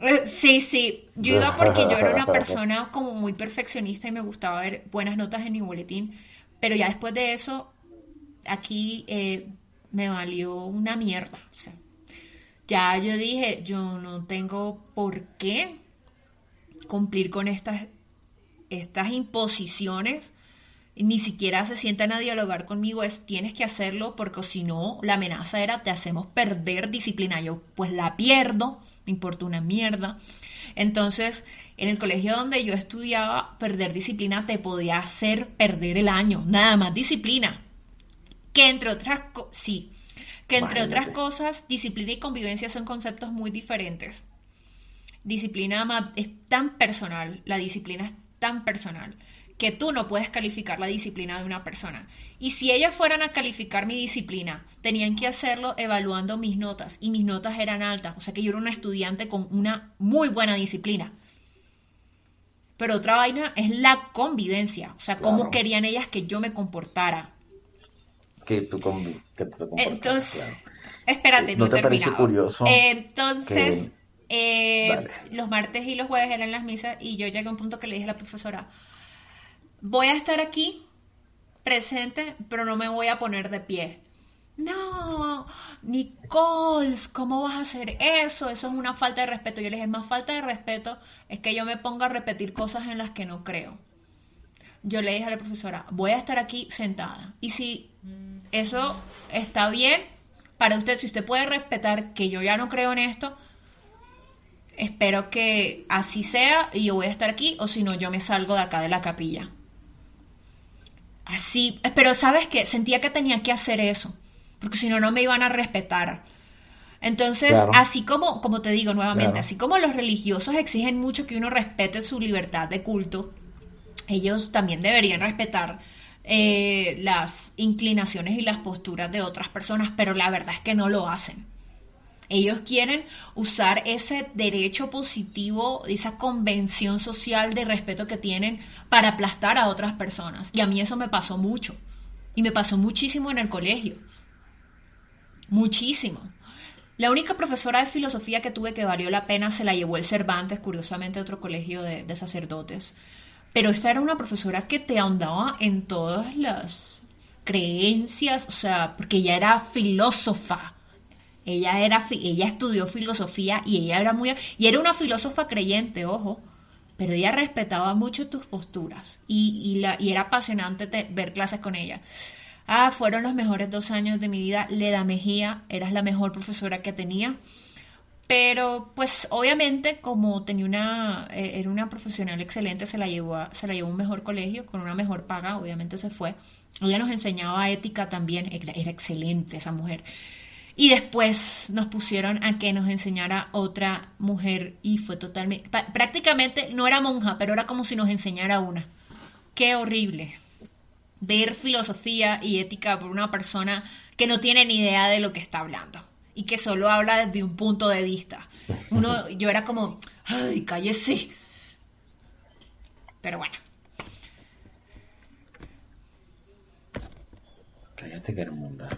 eh, sí, sí, yo iba porque yo era una persona como muy perfeccionista y me gustaba ver buenas notas en mi boletín, pero ya después de eso, aquí eh, me valió una mierda, o sea, ya yo dije, yo no tengo por qué cumplir con estas, estas imposiciones. Ni siquiera se sientan a dialogar conmigo, es tienes que hacerlo porque si no, la amenaza era te hacemos perder disciplina. Yo pues la pierdo, me importa una mierda. Entonces, en el colegio donde yo estudiaba, perder disciplina te podía hacer perder el año, nada más disciplina. Que entre otras cosas, sí, que entre otras cosas, disciplina y convivencia son conceptos muy diferentes. Disciplina es tan personal, la disciplina es tan personal, que tú no puedes calificar la disciplina de una persona. Y si ellas fueran a calificar mi disciplina, tenían que hacerlo evaluando mis notas, y mis notas eran altas, o sea que yo era una estudiante con una muy buena disciplina. Pero otra vaina es la convivencia, o sea, cómo Claro. querían ellas que yo me comportara. Que tú, que tú te Entonces, claro. espérate, ¿No no, te parece curioso Entonces, eh, los martes y los jueves eran las misas y yo llegué a un punto que le dije a la profesora, voy a estar aquí presente, pero no me voy a poner de pie. No, Nicole, ¿cómo vas a hacer eso? Eso es una falta de respeto. Yo le dije, más falta de respeto es que yo me ponga a repetir cosas en las que no creo. Yo le dije a la profesora, voy a estar aquí sentada. Y si eso está bien para usted, si usted puede respetar que yo ya no creo en esto, espero que así sea y yo voy a estar aquí, o si no, yo me salgo de acá de la capilla. Así, pero sabes que sentía que tenía que hacer eso, porque si no, no me iban a respetar. Entonces, Claro. así como, como te digo nuevamente, Claro. así como los religiosos exigen mucho que uno respete su libertad de culto, ellos también deberían respetar eh, las inclinaciones y las posturas de otras personas, pero la verdad es que no lo hacen. Ellos quieren usar ese derecho positivo, esa convención social de respeto que tienen para aplastar a otras personas. Y a mí eso me pasó mucho. Y me pasó muchísimo en el colegio. Muchísimo. La única profesora de filosofía que tuve que valió la pena se la llevó el Cervantes, curiosamente otro colegio de, de sacerdotes. Pero esta era una profesora que te ahondaba en todas las creencias, o sea, porque ella era filósofa. Ella era ella estudió filosofía y ella era muy y era una filósofa creyente, ojo, pero ella respetaba mucho tus posturas y, y, la, y era apasionante te, ver clases con ella. Ah, fueron los mejores dos años de mi vida. Leda Mejía, eras la mejor profesora que tenía. Pero, pues, obviamente, como tenía una, eh, era una profesional excelente, se la llevó a, se la llevó a un mejor colegio, con una mejor paga, obviamente se fue. Ella nos enseñaba ética también, era, era excelente esa mujer. Y después nos pusieron a que nos enseñara otra mujer y fue totalmente, prácticamente no era monja, pero era como si nos enseñara una. Qué horrible ver filosofía y ética por una persona que no tiene ni idea de lo que está hablando y que solo habla desde un punto de vista. Uno, yo era como, ay, cállese. Pero bueno. Cállate, Germunda.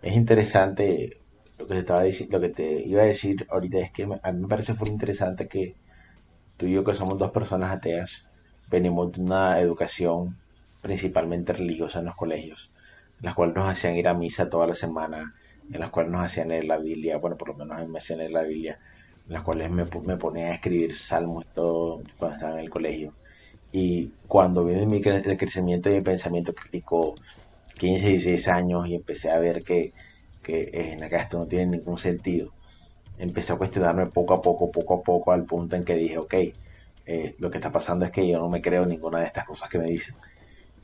Es interesante lo que te estaba lo que te iba a decir ahorita es que a mí me parece muy interesante que tú y yo que somos dos personas ateas venimos de una educación principalmente religiosa en los colegios, las cuales nos hacían ir a misa toda la semana, en las cuales nos hacían leer la Biblia, bueno, por lo menos a mí me hacían leer la Biblia, en las cuales me, me ponía a escribir salmos y todo cuando estaba en el colegio. Y cuando vine mi, el crecimiento de mi pensamiento crítico, 15, 16 años, y empecé a ver que, que en acá esto no tiene ningún sentido, empecé a cuestionarme poco a poco, poco a poco, al punto en que dije, ok, eh, lo que está pasando es que yo no me creo ninguna de estas cosas que me dicen.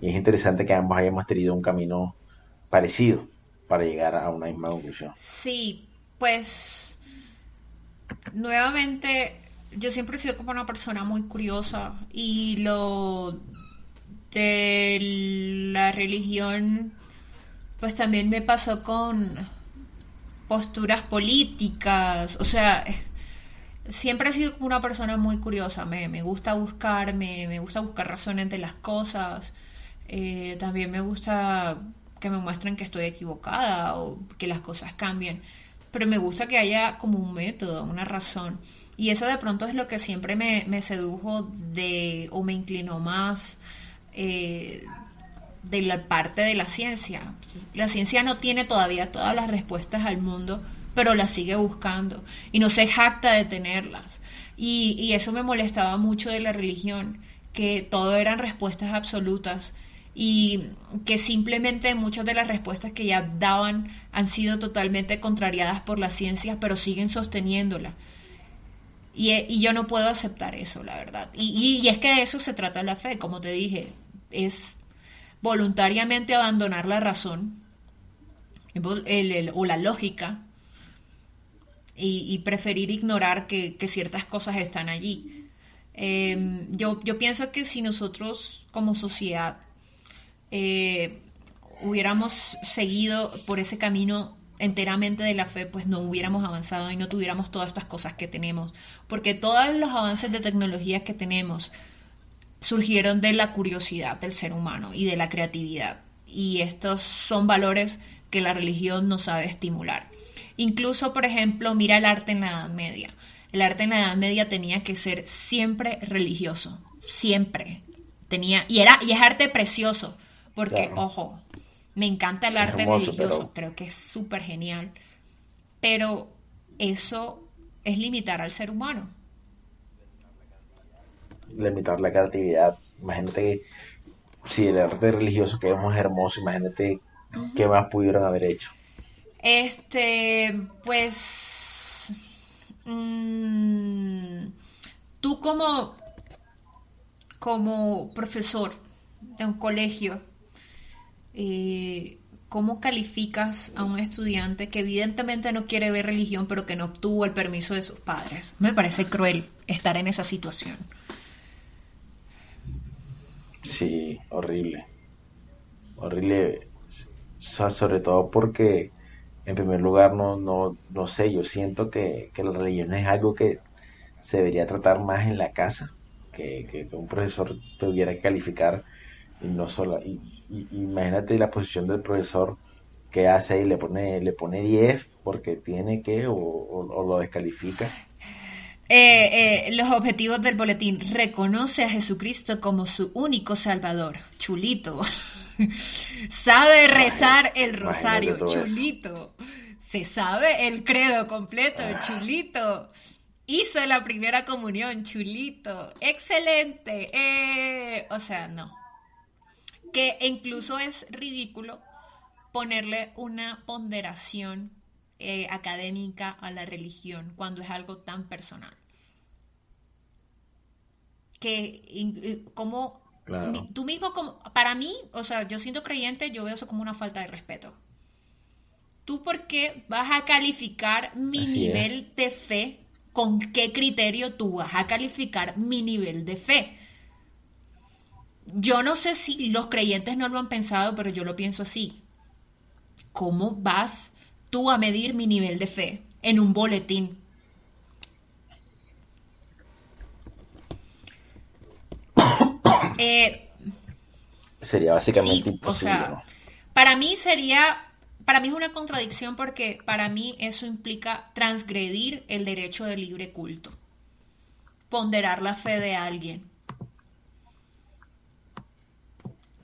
Y es interesante que ambos hayamos tenido un camino parecido para llegar a una misma conclusión. Sí, pues nuevamente yo siempre he sido como una persona muy curiosa y lo de la religión pues también me pasó con posturas políticas, o sea, siempre he sido como una persona muy curiosa, me, me gusta buscar, me, me, gusta buscar razones de las cosas, eh, también me gusta que me muestren que estoy equivocada o que las cosas cambien. Pero me gusta que haya como un método, una razón. Y eso de pronto es lo que siempre me, me sedujo de, o me inclinó más eh, de la parte de la ciencia. La ciencia no tiene todavía todas las respuestas al mundo, pero las sigue buscando y no se jacta de tenerlas. Y, y eso me molestaba mucho de la religión, que todo eran respuestas absolutas y que simplemente muchas de las respuestas que ya daban han sido totalmente contrariadas por la ciencia, pero siguen sosteniéndola. Y, y yo no puedo aceptar eso, la verdad. Y, es que de eso se trata la fe, como te dije, es voluntariamente abandonar la razón o la lógica y, preferir ignorar que, ciertas cosas están allí. Yo, yo pienso que si nosotros como sociedad eh, hubiéramos seguido por ese camino enteramente de la fe, pues no hubiéramos avanzado y no tuviéramos todas estas cosas que tenemos. Porque todos los avances de tecnología que tenemos surgieron de la curiosidad del ser humano y de la creatividad. Y estos son valores que la religión no sabe estimular. Incluso, por ejemplo, mira el arte en la Edad Media. El arte en la Edad Media tenía que ser siempre religioso, siempre. Tenía, y, era, y es arte precioso, porque, claro. ojo, me encanta el arte hermoso, religioso, pero... creo que es súper genial. Pero eso es limitar al ser humano. Limitar la creatividad. Imagínate que si el arte religioso que es más hermoso, imagínate uh -huh. qué más pudieron haber hecho. Este, pues, mmm, tú como, como profesor de un colegio, eh, ¿cómo calificas a un estudiante que evidentemente no quiere ver religión, pero que no obtuvo el permiso de sus padres? Me parece cruel estar en esa situación. Sí, horrible. horrible, sobre todo porque, en primer lugar, no, no, no sé, yo siento que, que la religión es algo que se debería tratar más en la casa, que, que, un profesor tuviera que calificar y no solo, y, imagínate la posición del profesor que hace ahí, le pone, le pone 10 porque tiene que o lo descalifica eh, eh, los objetivos del boletín. Reconoce a Jesucristo como su único Salvador. Chulito. sabe rezar el rosario. Chulito. Se sabe el credo completo. Ah. Chulito. Hizo la primera comunión. Chulito. Excelente. Eh, o sea, no. Que incluso es ridículo ponerle una ponderación académica a la religión cuando es algo tan personal que eh, como tú mismo, como, para mí, o sea, yo siento creyente, yo veo eso como una falta de respeto. ¿Tú por qué vas a calificar mi nivel de fe? ¿Con qué criterio tú vas a calificar mi nivel de fe? Yo no sé si los creyentes no lo han pensado, pero yo lo pienso así. ¿Cómo vas tú a medir mi nivel de fe en un boletín? Eh, sería básicamente imposible. Para mí sería, para mí es una contradicción porque para mí eso implica transgredir el derecho de libre culto, ponderar la fe de alguien.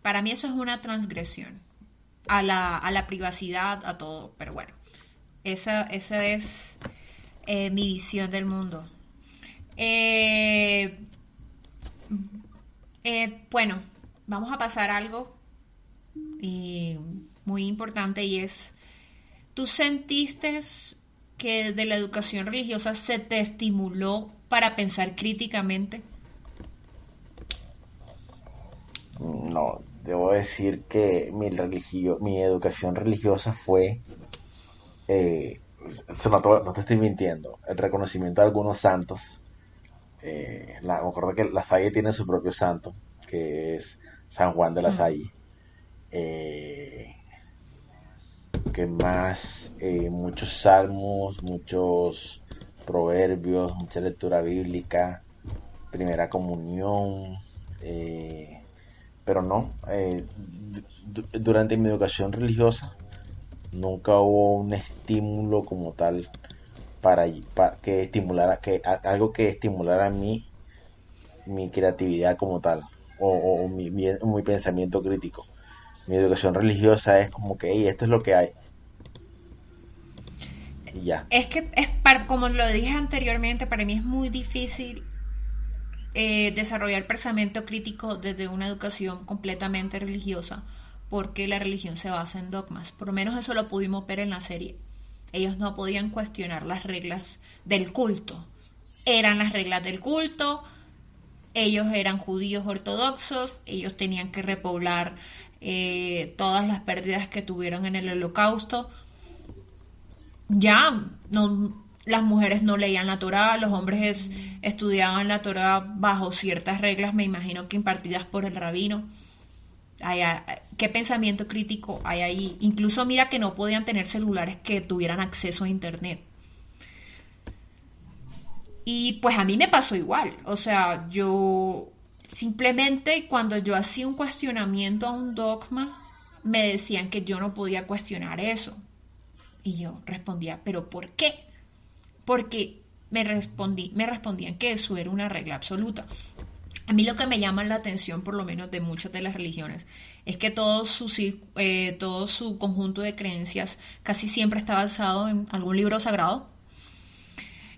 Para mí eso es una transgresión a la, privacidad, a todo. Pero bueno, esa, esa es eh, mi visión del mundo. Eh, eh, bueno, vamos a pasar algo muy importante y es, ¿tú sentiste que de la educación religiosa se te estimuló para pensar críticamente? No, debo decir que mi, religio, mi educación religiosa fue, eh, no, no, te estoy mintiendo, el reconocimiento de algunos santos eh, me acuerdo que La Salle tiene su propio santo, que es San Juan de la Salle. Eh, que más eh, muchos salmos, muchos proverbios, mucha lectura bíblica, primera comunión, eh, pero no, durante mi educación religiosa nunca hubo un estímulo como tal para, que estimulara que algo que estimulara mi mi creatividad como tal o, mi, mi, pensamiento crítico. Mi educación religiosa es como que esto es lo que hay y ya. Es que es para, como lo dije anteriormente para mí es muy difícil eh, desarrollar pensamiento crítico desde una educación completamente religiosa porque la religión se basa en dogmas por lo menos eso lo pudimos ver en la serie ellos no podían cuestionar las reglas del culto. Eran las reglas del culto, ellos eran judíos ortodoxos, ellos tenían que repoblar eh, todas las pérdidas que tuvieron en el holocausto. Ya, no, las mujeres no leían la Torah, los hombres estudiaban la Torah bajo ciertas reglas, me imagino que impartidas por el rabino. ¿Qué pensamiento crítico hay ahí? Incluso mira que no podían tener celulares que tuvieran acceso a Internet. Y pues a mí me pasó igual. O sea, yo simplemente cuando yo hacía un cuestionamiento a un dogma, me decían que yo no podía cuestionar eso. Y yo respondía, ¿pero por qué? Porque me, respondí, me respondían que eso era una regla absoluta. A mí lo que me llama la atención, por lo menos de muchas de las religiones, es que todo su, eh, todo su conjunto de creencias casi siempre está basado en algún libro sagrado.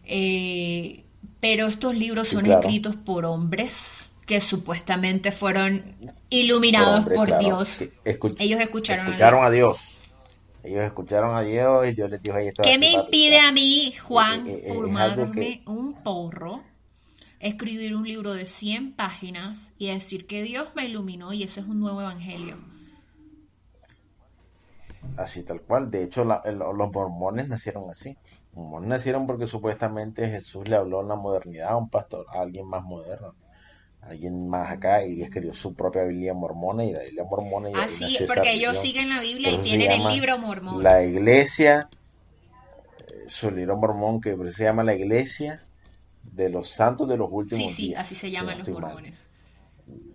Eh, pero estos libros son escritos por hombres que supuestamente fueron iluminados por, Dios. Ellos escucharon, a, Dios. Ellos escucharon a Dios y Dios les dijo, ahí ¿Qué me impide a mí, Juan, formarme un porro? escribir un libro de 100 páginas y decir que Dios me iluminó y ese es un nuevo evangelio. Así tal cual. De hecho, los mormones nacieron así. Los mormones nacieron porque supuestamente Jesús le habló en la modernidad a un pastor, a alguien más moderno. Alguien más acá y escribió su propia Biblia mormona y la Biblia mormona y Ah, ahí sí, nació esa porque ellos siguen la Biblia y tienen el libro mormón. La iglesia, eh, su libro mormón que se llama la iglesia de los santos de los últimos Sí, sí, días. así se si llaman no los mormones.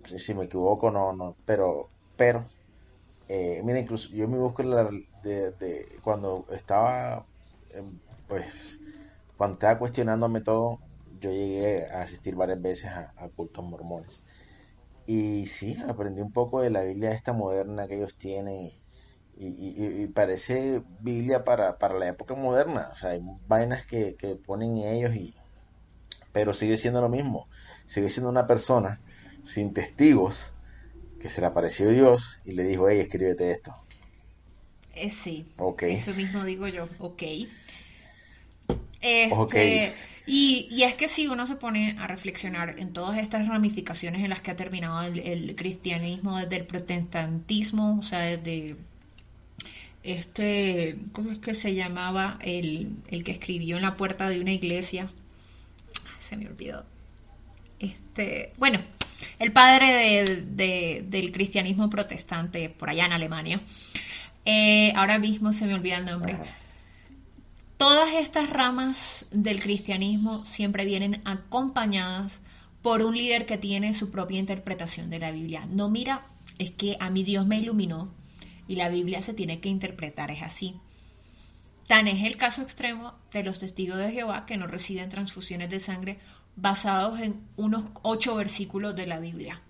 Si, si me equivoco, no, no, pero, pero, eh, mira, incluso yo me busco la, de, de- cuando estaba, em, pues, cuando estaba cuestionándome todo, yo llegué a asistir varias veces a, a cultos mormones. Y sí, aprendí un poco de la Biblia esta moderna que ellos tienen y, y- y- y parece Biblia para, para la época moderna. O sea, hay vainas que, que ponen ellos y... Pero sigue siendo lo mismo. Sigue siendo una persona sin testigos que se le apareció Dios y le dijo, hey, escríbete esto. Eh, sí, Ok. eso mismo digo yo, ok. Este, Ok. Y, y es que si uno se pone a reflexionar en todas estas ramificaciones en las que ha terminado el, cristianismo, desde el protestantismo, o sea, desde este, ¿cómo es que se llamaba? El, el que escribió en la puerta de una iglesia. Se me olvidó. Este, bueno, el padre de- de- del cristianismo protestante por allá en Alemania. Eh, ahora mismo se me olvida el nombre. Todas estas ramas del cristianismo siempre vienen acompañadas por un líder que tiene su propia interpretación de la Biblia. No mira, es que a mí Dios me iluminó y la Biblia se tiene que interpretar, es así. Tan es el caso extremo de los testigos de Jehová que no reciben transfusiones de sangre basados en unos ocho versículos de la Biblia.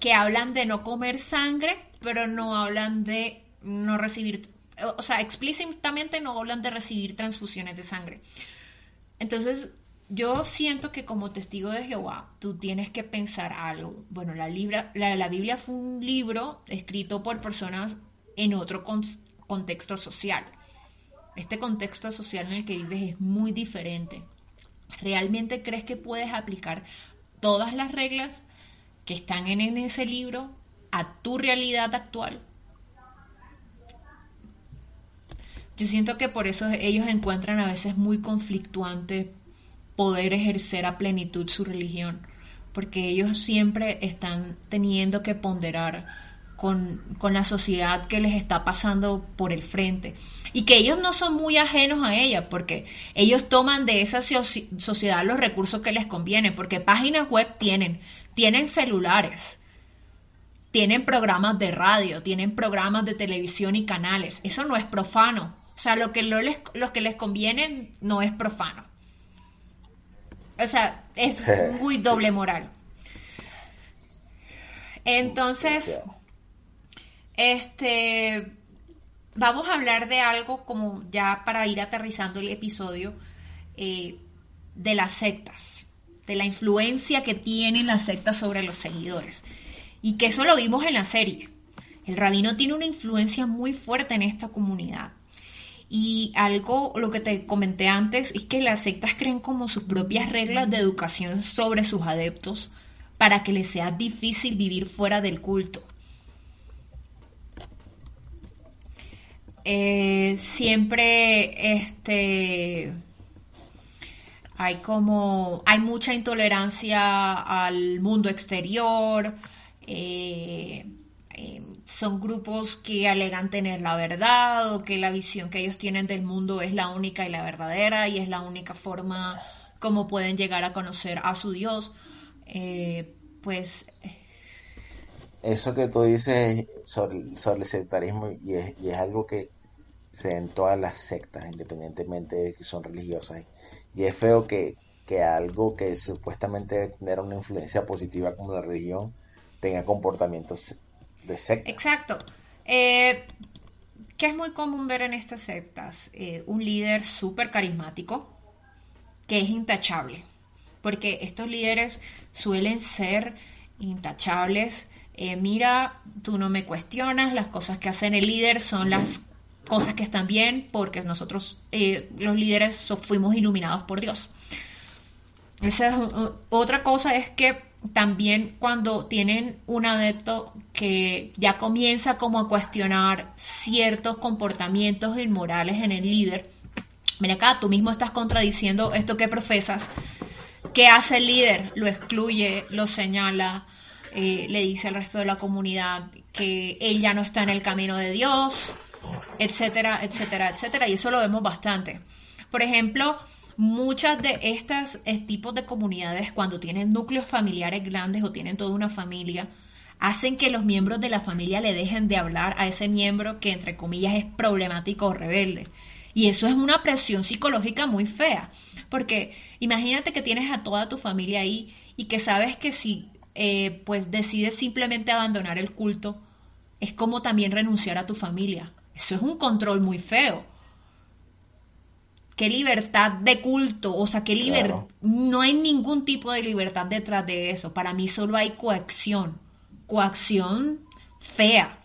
Que hablan de no comer sangre, pero no hablan de no recibir, o sea, explícitamente no hablan de recibir transfusiones de sangre. Entonces, yo siento que como testigo de Jehová, tú tienes que pensar algo. Bueno, la, Biblia fue un libro escrito por personas en otro con- contexto social. Este contexto social en el que vives es muy diferente. ¿Realmente crees que puedes aplicar todas las reglas que están en ese libro a tu realidad actual? Yo siento que por eso ellos encuentran a veces muy conflictuante poder ejercer a plenitud su religión, porque ellos siempre están teniendo que ponderar con, con la sociedad que les está pasando por el frente y que ellos no son muy ajenos a ella, porque ellos toman de esa soci- sociedad los recursos que les conviene, porque páginas web tienen, tienen celulares, tienen programas de radio, tienen programas de televisión y canales. Eso no es profano. O sea, lo que, no les, lo que les conviene no es profano. O sea, es muy doble moral. Entonces, este, vamos a hablar de algo como ya para ir aterrizando el episodio eh, de las sectas, de la influencia que tienen las sectas sobre los seguidores. Y que eso lo vimos en la serie. El rabino tiene una influencia muy fuerte en esta comunidad. Y algo, lo que te comenté antes, es que las sectas creen como sus propias reglas de educación sobre sus adeptos para que les sea difícil vivir fuera del culto. Eh, siempre este hay como hay mucha intolerancia al mundo exterior eh, eh, son grupos que alegan tener la verdad o que la visión que ellos tienen del mundo es la única y la verdadera y es la única forma como pueden llegar a conocer a su Dios Eh, pues Eso que tú dices sobre, sobre el sectarismo y es, y es algo que se en todas las sectas, independientemente de que son religiosas. Y es feo que, que algo que supuestamente debe una influencia positiva como la religión tenga comportamientos de secta. Exacto. Eh, que es muy común ver en estas sectas? Eh, un líder súper carismático que es intachable. Porque estos líderes suelen ser intachables. Eh, mira, tú no me cuestionas, las cosas que hacen el líder son las cosas que están bien porque nosotros, eh, los líderes, fuimos iluminados por Dios. Otra cosa es que también cuando tienen un adepto que ya comienza como a cuestionar ciertos comportamientos inmorales en el líder, mira acá, tú mismo estás contradiciendo esto que profesas, ¿Qué hace el líder? Lo excluye, lo señala, eh, le dice al resto de la comunidad que él ya no está en el camino de Dios, etcétera, etcétera, etcétera. Y eso lo vemos bastante. Por ejemplo, muchas de estas eh, tipos de comunidades, cuando tienen núcleos familiares grandes o tienen toda una familia, hacen que los miembros de la familia le dejen de hablar a ese miembro que, entre comillas, es problemático o rebelde. Y eso es una presión psicológica muy fea, porque imagínate que tienes a toda tu familia ahí y que sabes que si eh, pues decides simplemente abandonar el culto, es como también renunciar a tu familia. Eso es un control muy feo. ¿Qué libertad de culto? O sea, qué libertad. No hay ningún tipo de libertad detrás de eso. Para mí solo hay coacción. Coacción fea.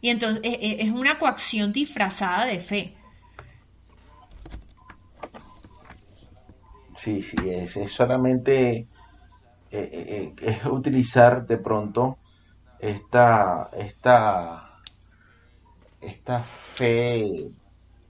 Y entonces e, e, es una coacción disfrazada de fe. Sí, sí, es, solamente eh, eh, eh, es utilizar de pronto esta, esta, esta fe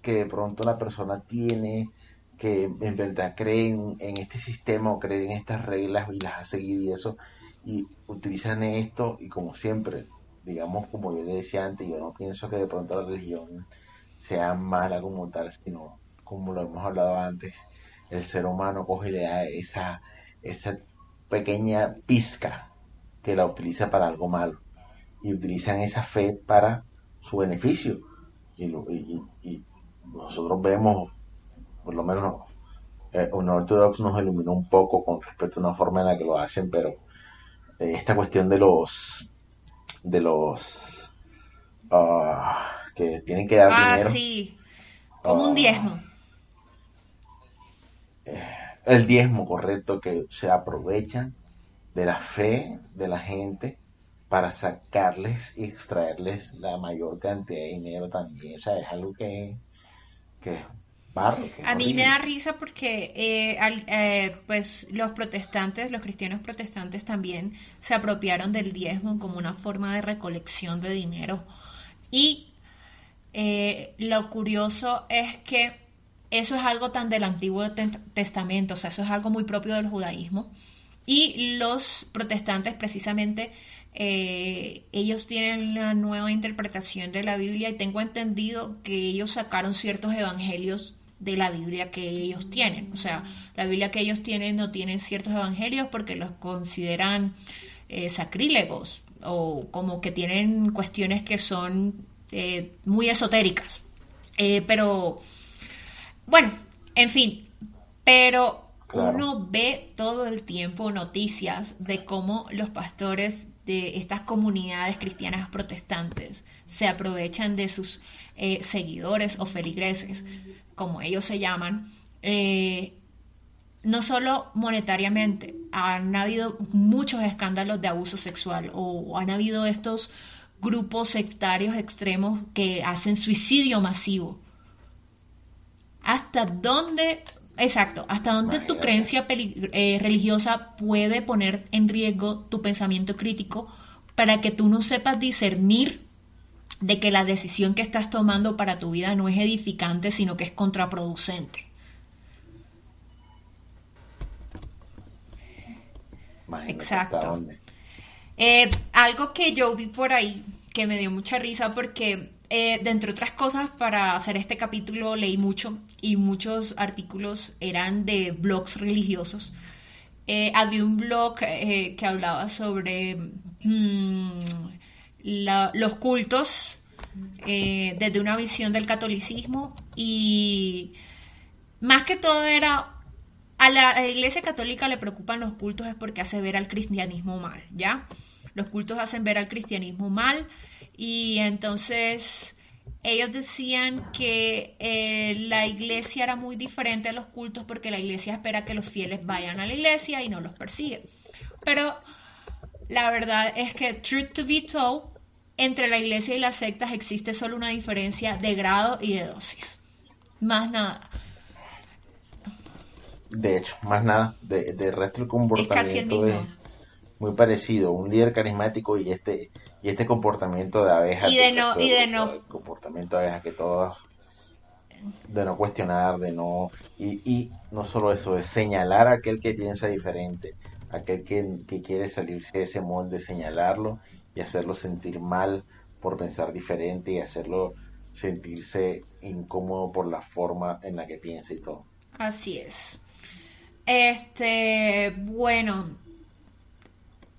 que de pronto la persona tiene, que en verdad creen en este sistema o creen en estas reglas y las ha seguido y eso, y utilizan esto y como siempre, digamos como yo le decía antes, yo no pienso que de pronto la religión sea mala como tal, sino como lo hemos hablado antes, el ser humano coge y le da esa, esa pequeña pizca que la utiliza para algo malo y utilizan esa fe para su beneficio y, y, nosotros vemos por lo menos eh, un ortodoxo nos iluminó un poco con respecto a una forma en la que lo hacen pero eh, esta cuestión de los de los ah, que tienen que dar ah, dinero. sí. Como un ah, diezmo. El diezmo correcto que se aprovechan de la fe de la gente para sacarles y extraerles la mayor cantidad de dinero también. O sea, es algo que, barro. a mí me da risa porque eh, eh, pues los protestantes, los cristianos protestantes también se apropiaron del diezmo como una forma de recolección de dinero. Y eh, lo curioso es que eso es algo tan del Antiguo Testamento, o sea, eso es algo muy propio del judaísmo. Y los protestantes precisamente, eh, ellos tienen una nueva interpretación de la Biblia y tengo entendido que ellos sacaron ciertos evangelios de la Biblia que ellos tienen. O sea, la Biblia que ellos tienen no tienen ciertos evangelios porque los consideran eh, sacrílegos o como que tienen cuestiones que son eh, muy esotéricas. pero bueno, en fin, pero uno ve todo el tiempo noticias de cómo los pastores de estas comunidades cristianas protestantes se aprovechan de sus eh, seguidores o feligreses, como ellos se llaman, eh, no solo monetariamente, han habido muchos escándalos de abuso sexual o han habido estos grupos sectarios extremos que hacen suicidio masivo. Hasta dónde, exacto, hasta dónde tu creencia eh, religiosa puede poner en riesgo tu pensamiento crítico para que tú no sepas discernir de que la decisión que estás tomando para tu vida no es edificante, sino que es contraproducente. Exacto. Eh, algo que yo vi por ahí que me dio mucha risa porque eh, de entre otras cosas, para hacer este capítulo leí mucho y muchos artículos eran de blogs religiosos. Eh, había un blog eh, que hablaba sobre mm, los cultos desde una visión del catolicismo y más que todo era a la, iglesia católica le preocupan los cultos es porque hace ver al cristianismo mal, ¿ya? Los cultos hacen ver al cristianismo mal y entonces ellos decían que eh, la iglesia era muy diferente a los cultos porque la iglesia espera que los fieles vayan a la iglesia y no los persigue. Pero la verdad es que, truth to be told, entre la iglesia y las sectas existe solo una diferencia de grado y de dosis. Más nada. De hecho, más nada. De, de resto el comportamiento es, muy parecido. Un líder carismático y este y este comportamiento de abeja y de no y de no comportamiento de abeja que todos de no cuestionar, de no... Y, y no solo eso, de señalar a aquel que piensa diferente, aquel que, que quiere salirse de ese molde, señalarlo y hacerlo sentir mal por pensar diferente y hacerlo sentirse incómodo por la forma en la que piensa y todo. Así es. Este, bueno,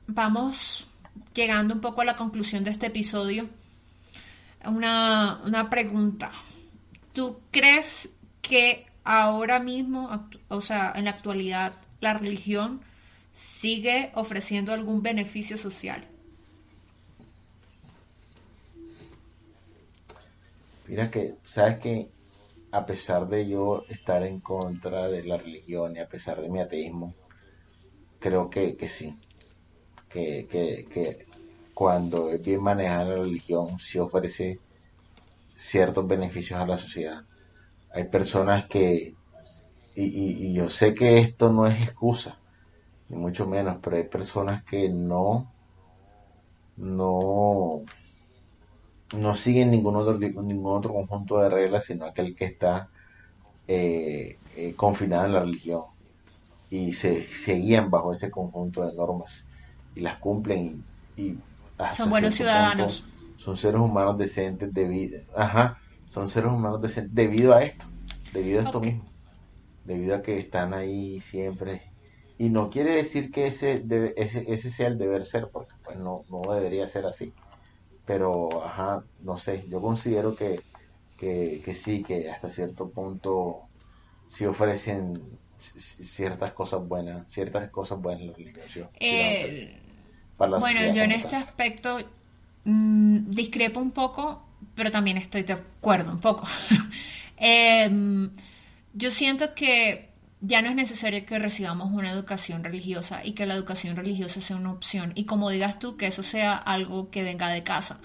vamos llegando un poco a la conclusión de este episodio. Una, una pregunta. ¿Tú crees que ahora mismo, o sea, en la actualidad, la religión sigue ofreciendo algún beneficio social? Mira que, sabes que a pesar de yo estar en contra de la religión y a pesar de mi ateísmo, creo que, que sí, que, que, que cuando es bien manejada la religión sí ofrece ciertos beneficios a la sociedad. Hay personas que, y, y, y yo sé que esto no es excusa, ni mucho menos, pero hay personas que no, no, no siguen ningún otro, ningún otro conjunto de reglas, sino aquel que está eh, eh, confinado en la religión y se, se guían bajo ese conjunto de normas y las cumplen y, y hasta Son buenos ciudadanos. punto son seres humanos decentes debido, ajá, son seres humanos decentes debido a esto, debido a esto mismo, debido a que están ahí siempre. Y no quiere decir que ese debe- ese, ese sea el deber ser porque pues no, no debería ser así. Pero ajá, no sé, yo considero que, que, que sí, que hasta cierto punto sí ofrecen ciertas cosas buenas, ciertas cosas buenas la religión. sí, sí la Eh, para Bueno, yo en este tal. aspecto mm, discrepo un poco, pero también estoy de acuerdo un poco. Em, yo siento que ya no es necesario que recibamos una educación religiosa y que la educación religiosa sea una opción. Y como digas tú, que eso sea algo que venga de casa.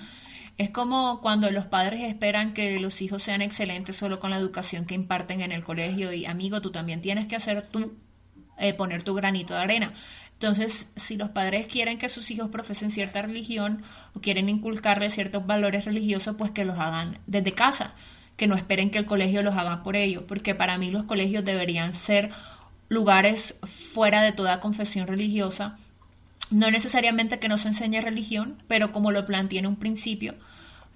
Es como cuando los padres esperan que los hijos sean excelentes solo con la educación que imparten en el colegio y amigo, tú también tienes que hacer tú, eh, poner tu granito de arena. Entonces, si los padres quieren que sus hijos profesen cierta religión o quieren inculcarles ciertos valores religiosos, pues que los hagan desde casa, que no esperen que el colegio los haga por ello, porque para mí los colegios deberían ser lugares fuera de toda confesión religiosa no necesariamente que no se enseñe religión, pero como lo planteé en un principio,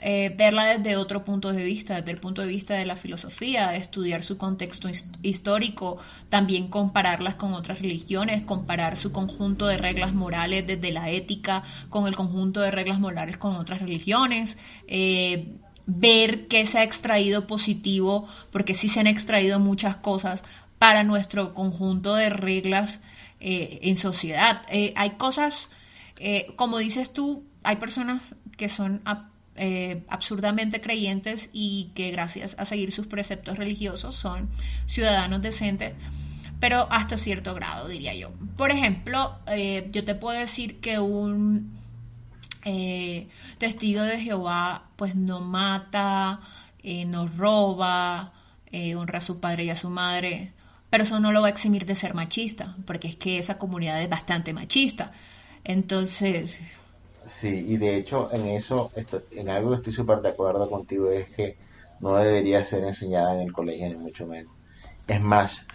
eh, verla desde otro punto de vista, desde el punto de vista de la filosofía, estudiar su contexto his- histórico, también compararlas con otras religiones, comparar su conjunto de reglas morales desde la ética con el conjunto de reglas morales con otras religiones, eh, ver qué se ha extraído positivo, porque sí se han extraído muchas cosas para nuestro conjunto de reglas eh, en sociedad. Eh, hay cosas, eh, como dices tú, hay personas que son ab- absurdamente creyentes y que gracias a seguir sus preceptos religiosos son ciudadanos decentes, pero hasta cierto grado, diría yo. Por ejemplo, yo te puedo decir que un testigo de Jehová pues no mata, no roba, honra a su padre y a su madre, pero eso no lo va a eximir de ser machista, porque es que esa comunidad es bastante machista. Entonces, Sí, y de hecho en eso, esto, en algo que estoy súper de acuerdo contigo es que no debería ser enseñada en el colegio ni mucho menos. Es más,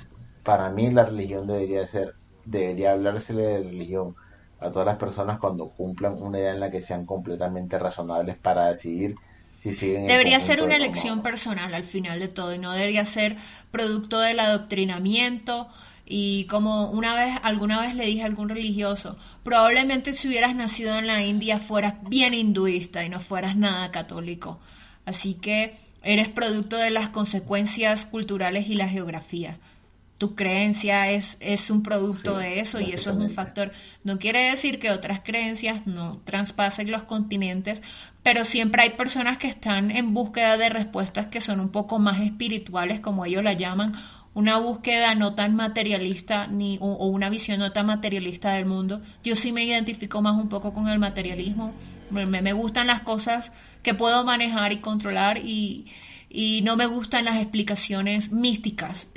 para mí la religión debería ser, debería hablársele de religión a todas las personas cuando cumplan una edad en la que sean completamente razonables para decidir si siguen el debería ser una de elección personal al final de todo y no debería ser producto del adoctrinamiento y como una vez, alguna vez le dije a algún religioso, probablemente si hubieras nacido en la India fueras bien hinduista y no fueras nada católico. Así que eres producto de las consecuencias culturales y la geografía. Tu creencia es, es un producto Sí, de eso y eso es un factor. No quiere decir que otras creencias no traspasen los continentes, pero siempre hay personas que están en búsqueda de respuestas que son un poco más espirituales, como ellos la llaman, una búsqueda no tan materialista ni o, una visión no tan materialista del mundo. Yo sí me identifico más un poco con el materialismo. Me, me gustan las cosas que puedo manejar y controlar y, y no me gustan las explicaciones místicas.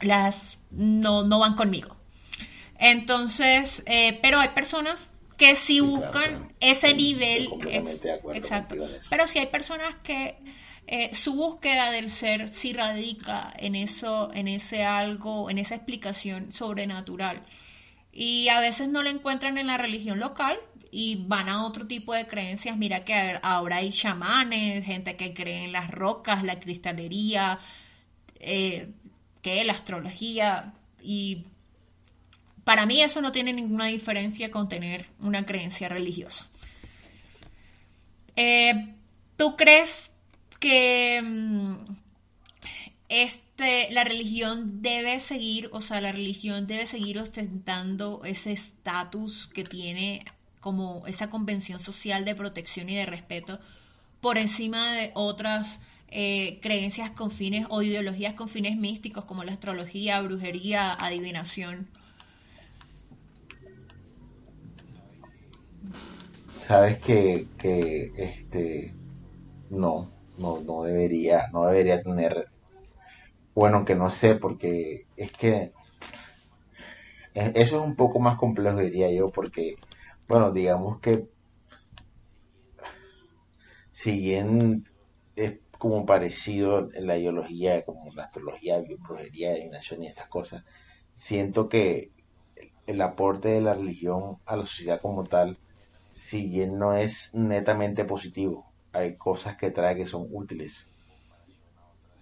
Las no, no van conmigo. Entonces, eh, pero hay personas que sí, Sí, claro, buscan claro. ese nivel. ex- exacto. Pero sí hay personas que, eh, su búsqueda del ser sí radica en eso, en ese algo, en esa explicación sobrenatural. Y a veces no la encuentran en la religión local y van a otro tipo de creencias. Mira que ahora hay chamanes, gente que cree en las rocas, la cristalería, eh, que la astrología y para mí eso no tiene ninguna diferencia con tener una creencia religiosa. Eh, ¿Tú crees que mm, este, la religión debe seguir, o sea, la religión debe seguir ostentando ese estatus que tiene como esa convención social de protección y de respeto por encima de otras eh, creencias con fines o ideologías con fines místicos como la astrología, brujería, adivinación. Sabes que, que este no, no, no debería, no debería tener, bueno, que no sé, porque es que eso es un poco más complejo, diría yo, porque, bueno, digamos que si bien es como parecido en la ideología, como la astrología, brujería, adivinación y estas cosas, siento que el aporte de la religión a la sociedad como tal, si bien no es netamente positivo, hay cosas que trae que son útiles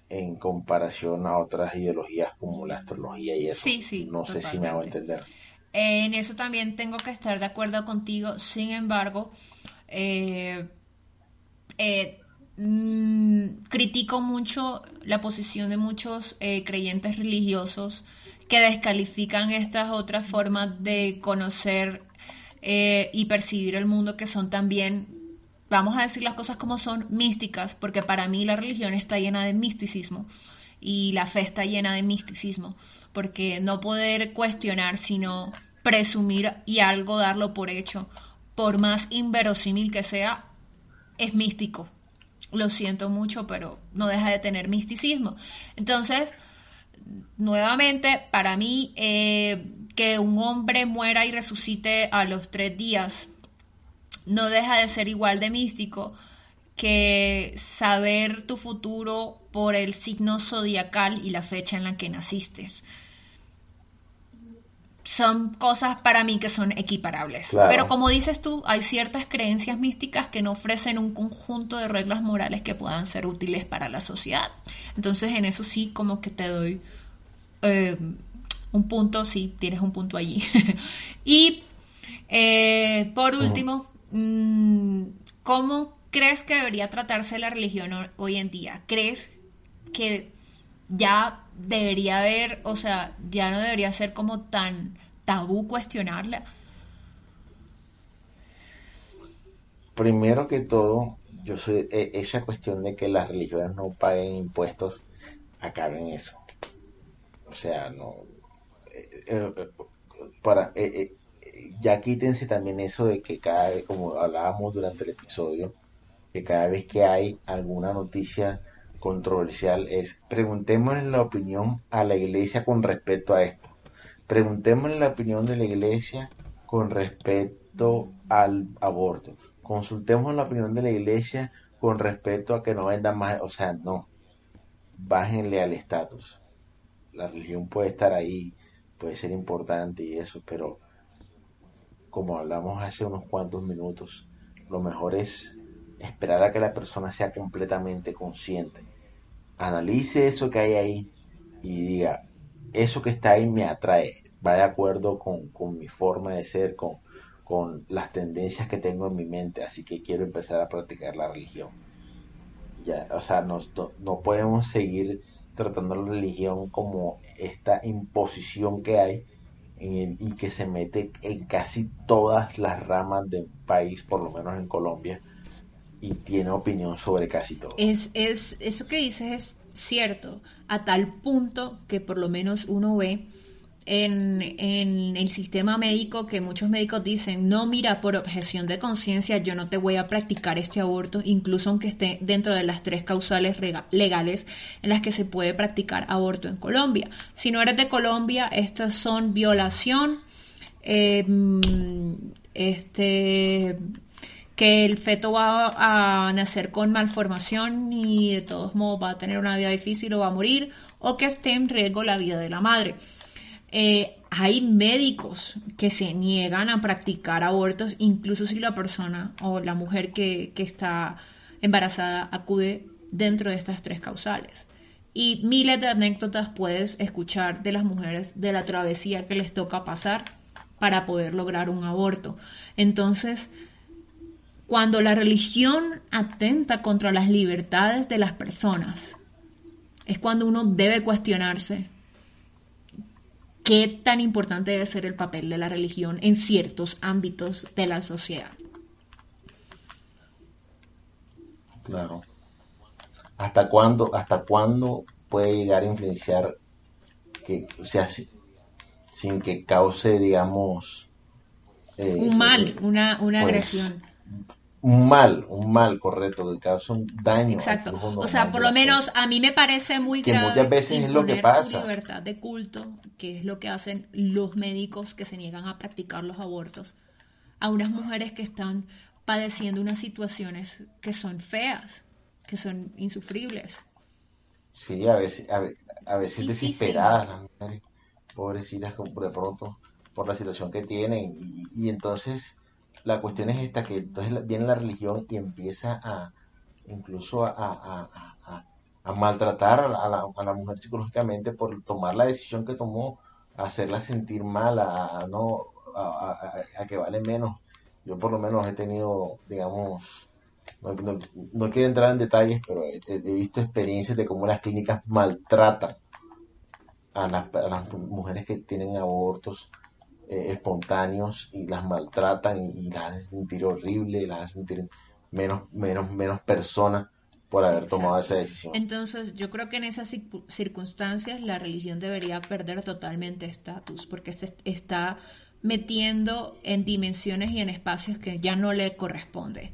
en comparación a otras ideologías como la astrología y eso. Sí, sí. No sé si me hago entender. En eso también tengo que estar de acuerdo contigo. Sin embargo, eh, eh, mm, critico mucho la posición de muchos eh, creyentes religiosos que descalifican estas otras formas de conocer y percibir el mundo que son también vamos a decir las cosas como son, místicas, porque para mí la religión está llena de misticismo y la fe está llena de misticismo, porque no poder cuestionar, sino presumir y algo darlo por hecho, por más inverosímil que sea, es místico. Lo siento mucho, pero no deja de tener misticismo. Entonces, nuevamente, para mí, eh, que un hombre muera y resucite a los tres días no deja de ser igual de místico que saber tu futuro por el signo zodiacal y la fecha en la que naciste. Son cosas para mí que son equiparables. Pero como dices tú, hay ciertas creencias místicas que no ofrecen un conjunto de reglas morales que puedan ser útiles para la sociedad. Entonces en eso sí como que te doy eh, un punto, sí, tienes un punto allí. y eh, por último, Mm, ¿cómo crees que debería tratarse la religión hoy en día? ¿Crees que ya debería haber, o sea, ya no debería ser como tan tabú cuestionarla? Primero que todo, yo soy e, esa cuestión de que las religiones no paguen impuestos, acaben eso. O sea, no eh, eh, para eh, ya quítense también eso de que cada vez, como hablábamos durante el episodio, que cada vez que hay alguna noticia controversial es preguntémosle la opinión a la iglesia con respecto a esto. Preguntémosle la opinión de la iglesia con respecto al aborto. Consultemos la opinión de la iglesia con respecto a que no vendan más, o sea, no. Bájenle al estatus. La religión puede estar ahí, puede ser importante y eso, pero como hablamos hace unos cuantos minutos, lo mejor es esperar a que la persona sea completamente consciente. Analice eso que hay ahí y diga, eso que está ahí me atrae, va de acuerdo con, mi forma de ser, con, con las tendencias que tengo en mi mente, así que quiero empezar a practicar la religión. Ya, o sea, no, no podemos seguir tratando la religión como esta imposición que hay y que se mete en casi todas las ramas del país, por lo menos en Colombia, y tiene opinión sobre casi todo. Es, es, eso que dices es cierto, a tal punto que por lo menos uno ve en, el sistema médico que muchos médicos dicen, no, mira, por objeción de conciencia yo no te voy a practicar este aborto, incluso aunque esté dentro de las tres causales legales en las que se puede practicar aborto en Colombia. Si no eres de Colombia, estas son violación, em, este que el feto va a nacer con malformación y de todos modos va a tener una vida difícil o va a morir, o que esté en riesgo la vida de la madre. Eh, hay médicos que se niegan a practicar abortos, incluso si la persona o la mujer que, que está embarazada acude dentro de estas tres causales. Y miles de anécdotas puedes escuchar de las mujeres de la travesía que les toca pasar para poder lograr un aborto. Entonces, cuando la religión atenta contra las libertades de las personas, es cuando uno debe cuestionarse qué tan importante debe ser el papel de la religión en ciertos ámbitos de la sociedad. Claro. ¿Hasta cuándo, hasta cuándo puede llegar a influenciar que, o sea, sin que cause, digamos, eh, un mal, una, una pues, agresión. Un mal, un mal, correcto, que causa un daño. Exacto. O sea, por lo menos a mí me parece muy que muchas veces es lo que pasa. libertad de culto, que es lo que hacen los médicos que se niegan a practicar los abortos, a unas mujeres que están padeciendo unas situaciones que son feas, que son insufribles. Sí, a veces, a, veces desesperadas las mujeres, pobrecitas de pronto por la situación que tienen. Y, entonces la cuestión es esta, que entonces viene la religión y empieza a incluso a, a, maltratar a la, a la, mujer psicológicamente por tomar la decisión que tomó, a hacerla sentir mal, a, no a, que vale menos. Yo por lo menos he tenido, digamos, no, quiero entrar en detalles, pero he, visto experiencias de cómo las clínicas maltratan a las, a las mujeres que tienen abortos eh, espontáneos y las maltratan y, las hacen sentir horrible, las hacen sentir menos, menos, menos personas por haber tomado esa decisión. Entonces, yo creo que en esas circunstancias la religión debería perder totalmente estatus, porque se está metiendo en dimensiones y en espacios que ya no le corresponde.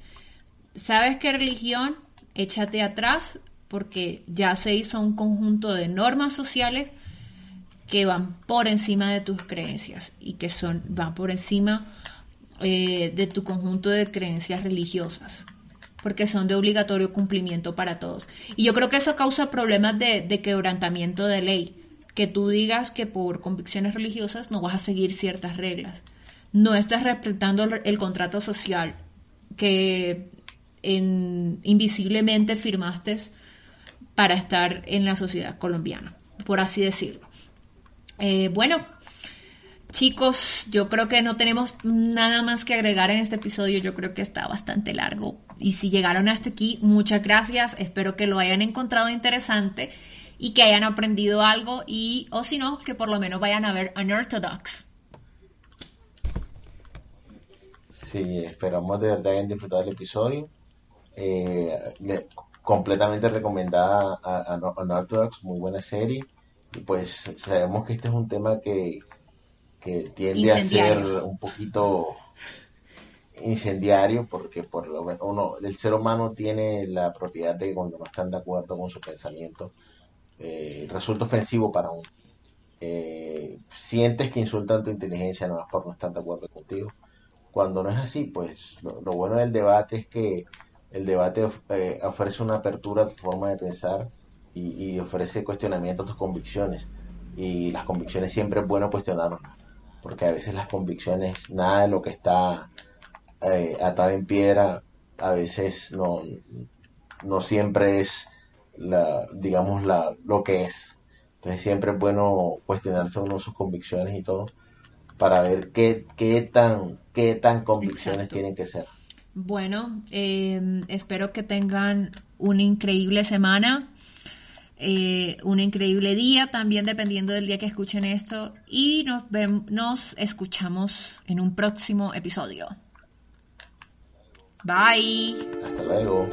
¿Sabes qué religión? Échate atrás porque ya se hizo un conjunto de normas sociales que van por encima de tus creencias y que son van por encima eh, de tu conjunto de creencias religiosas porque son de obligatorio cumplimiento para todos. Y yo creo que eso causa problemas de, quebrantamiento de ley, que tú digas que por convicciones religiosas no vas a seguir ciertas reglas. No estás respetando el contrato social que en, invisiblemente firmaste para estar en la sociedad colombiana, por así decirlo. Eh, bueno, chicos, yo creo que no tenemos nada más que agregar en este episodio. Yo creo que está bastante largo. Y si llegaron hasta aquí, muchas gracias. Espero que lo hayan encontrado interesante y que hayan aprendido algo. Y, o si no, que por lo menos vayan a ver Unorthodox. Sí, esperamos de verdad hayan disfrutado el episodio. Eh, completamente recomendada a, a, muy buena serie. Y pues sabemos que este es un tema que, que tiende a ser un poquito incendiario porque por lo uno el ser humano tiene la propiedad de que cuando no están de acuerdo con su pensamiento eh, resulta ofensivo para uno. Eh, sientes que insultan tu inteligencia no más por no estar de acuerdo contigo. Cuando no es así pues lo bueno del debate es que el debate eh, ofrece una apertura a tu forma de pensar y, ofrece cuestionamiento a tus convicciones. Y las convicciones siempre es bueno cuestionarlas, porque a veces las convicciones, nada de lo que está eh, atado en piedra, a veces no, no siempre es, la, digamos, la, lo que es. Entonces siempre es bueno cuestionarse uno sus convicciones y todo, para ver qué, qué tan, qué tan convicciones tienen que ser. Bueno, em, espero que tengan una increíble semana, eh, un increíble día también dependiendo del día que escuchen esto y nos, nos escuchamos en un próximo episodio. Bye. Hasta luego.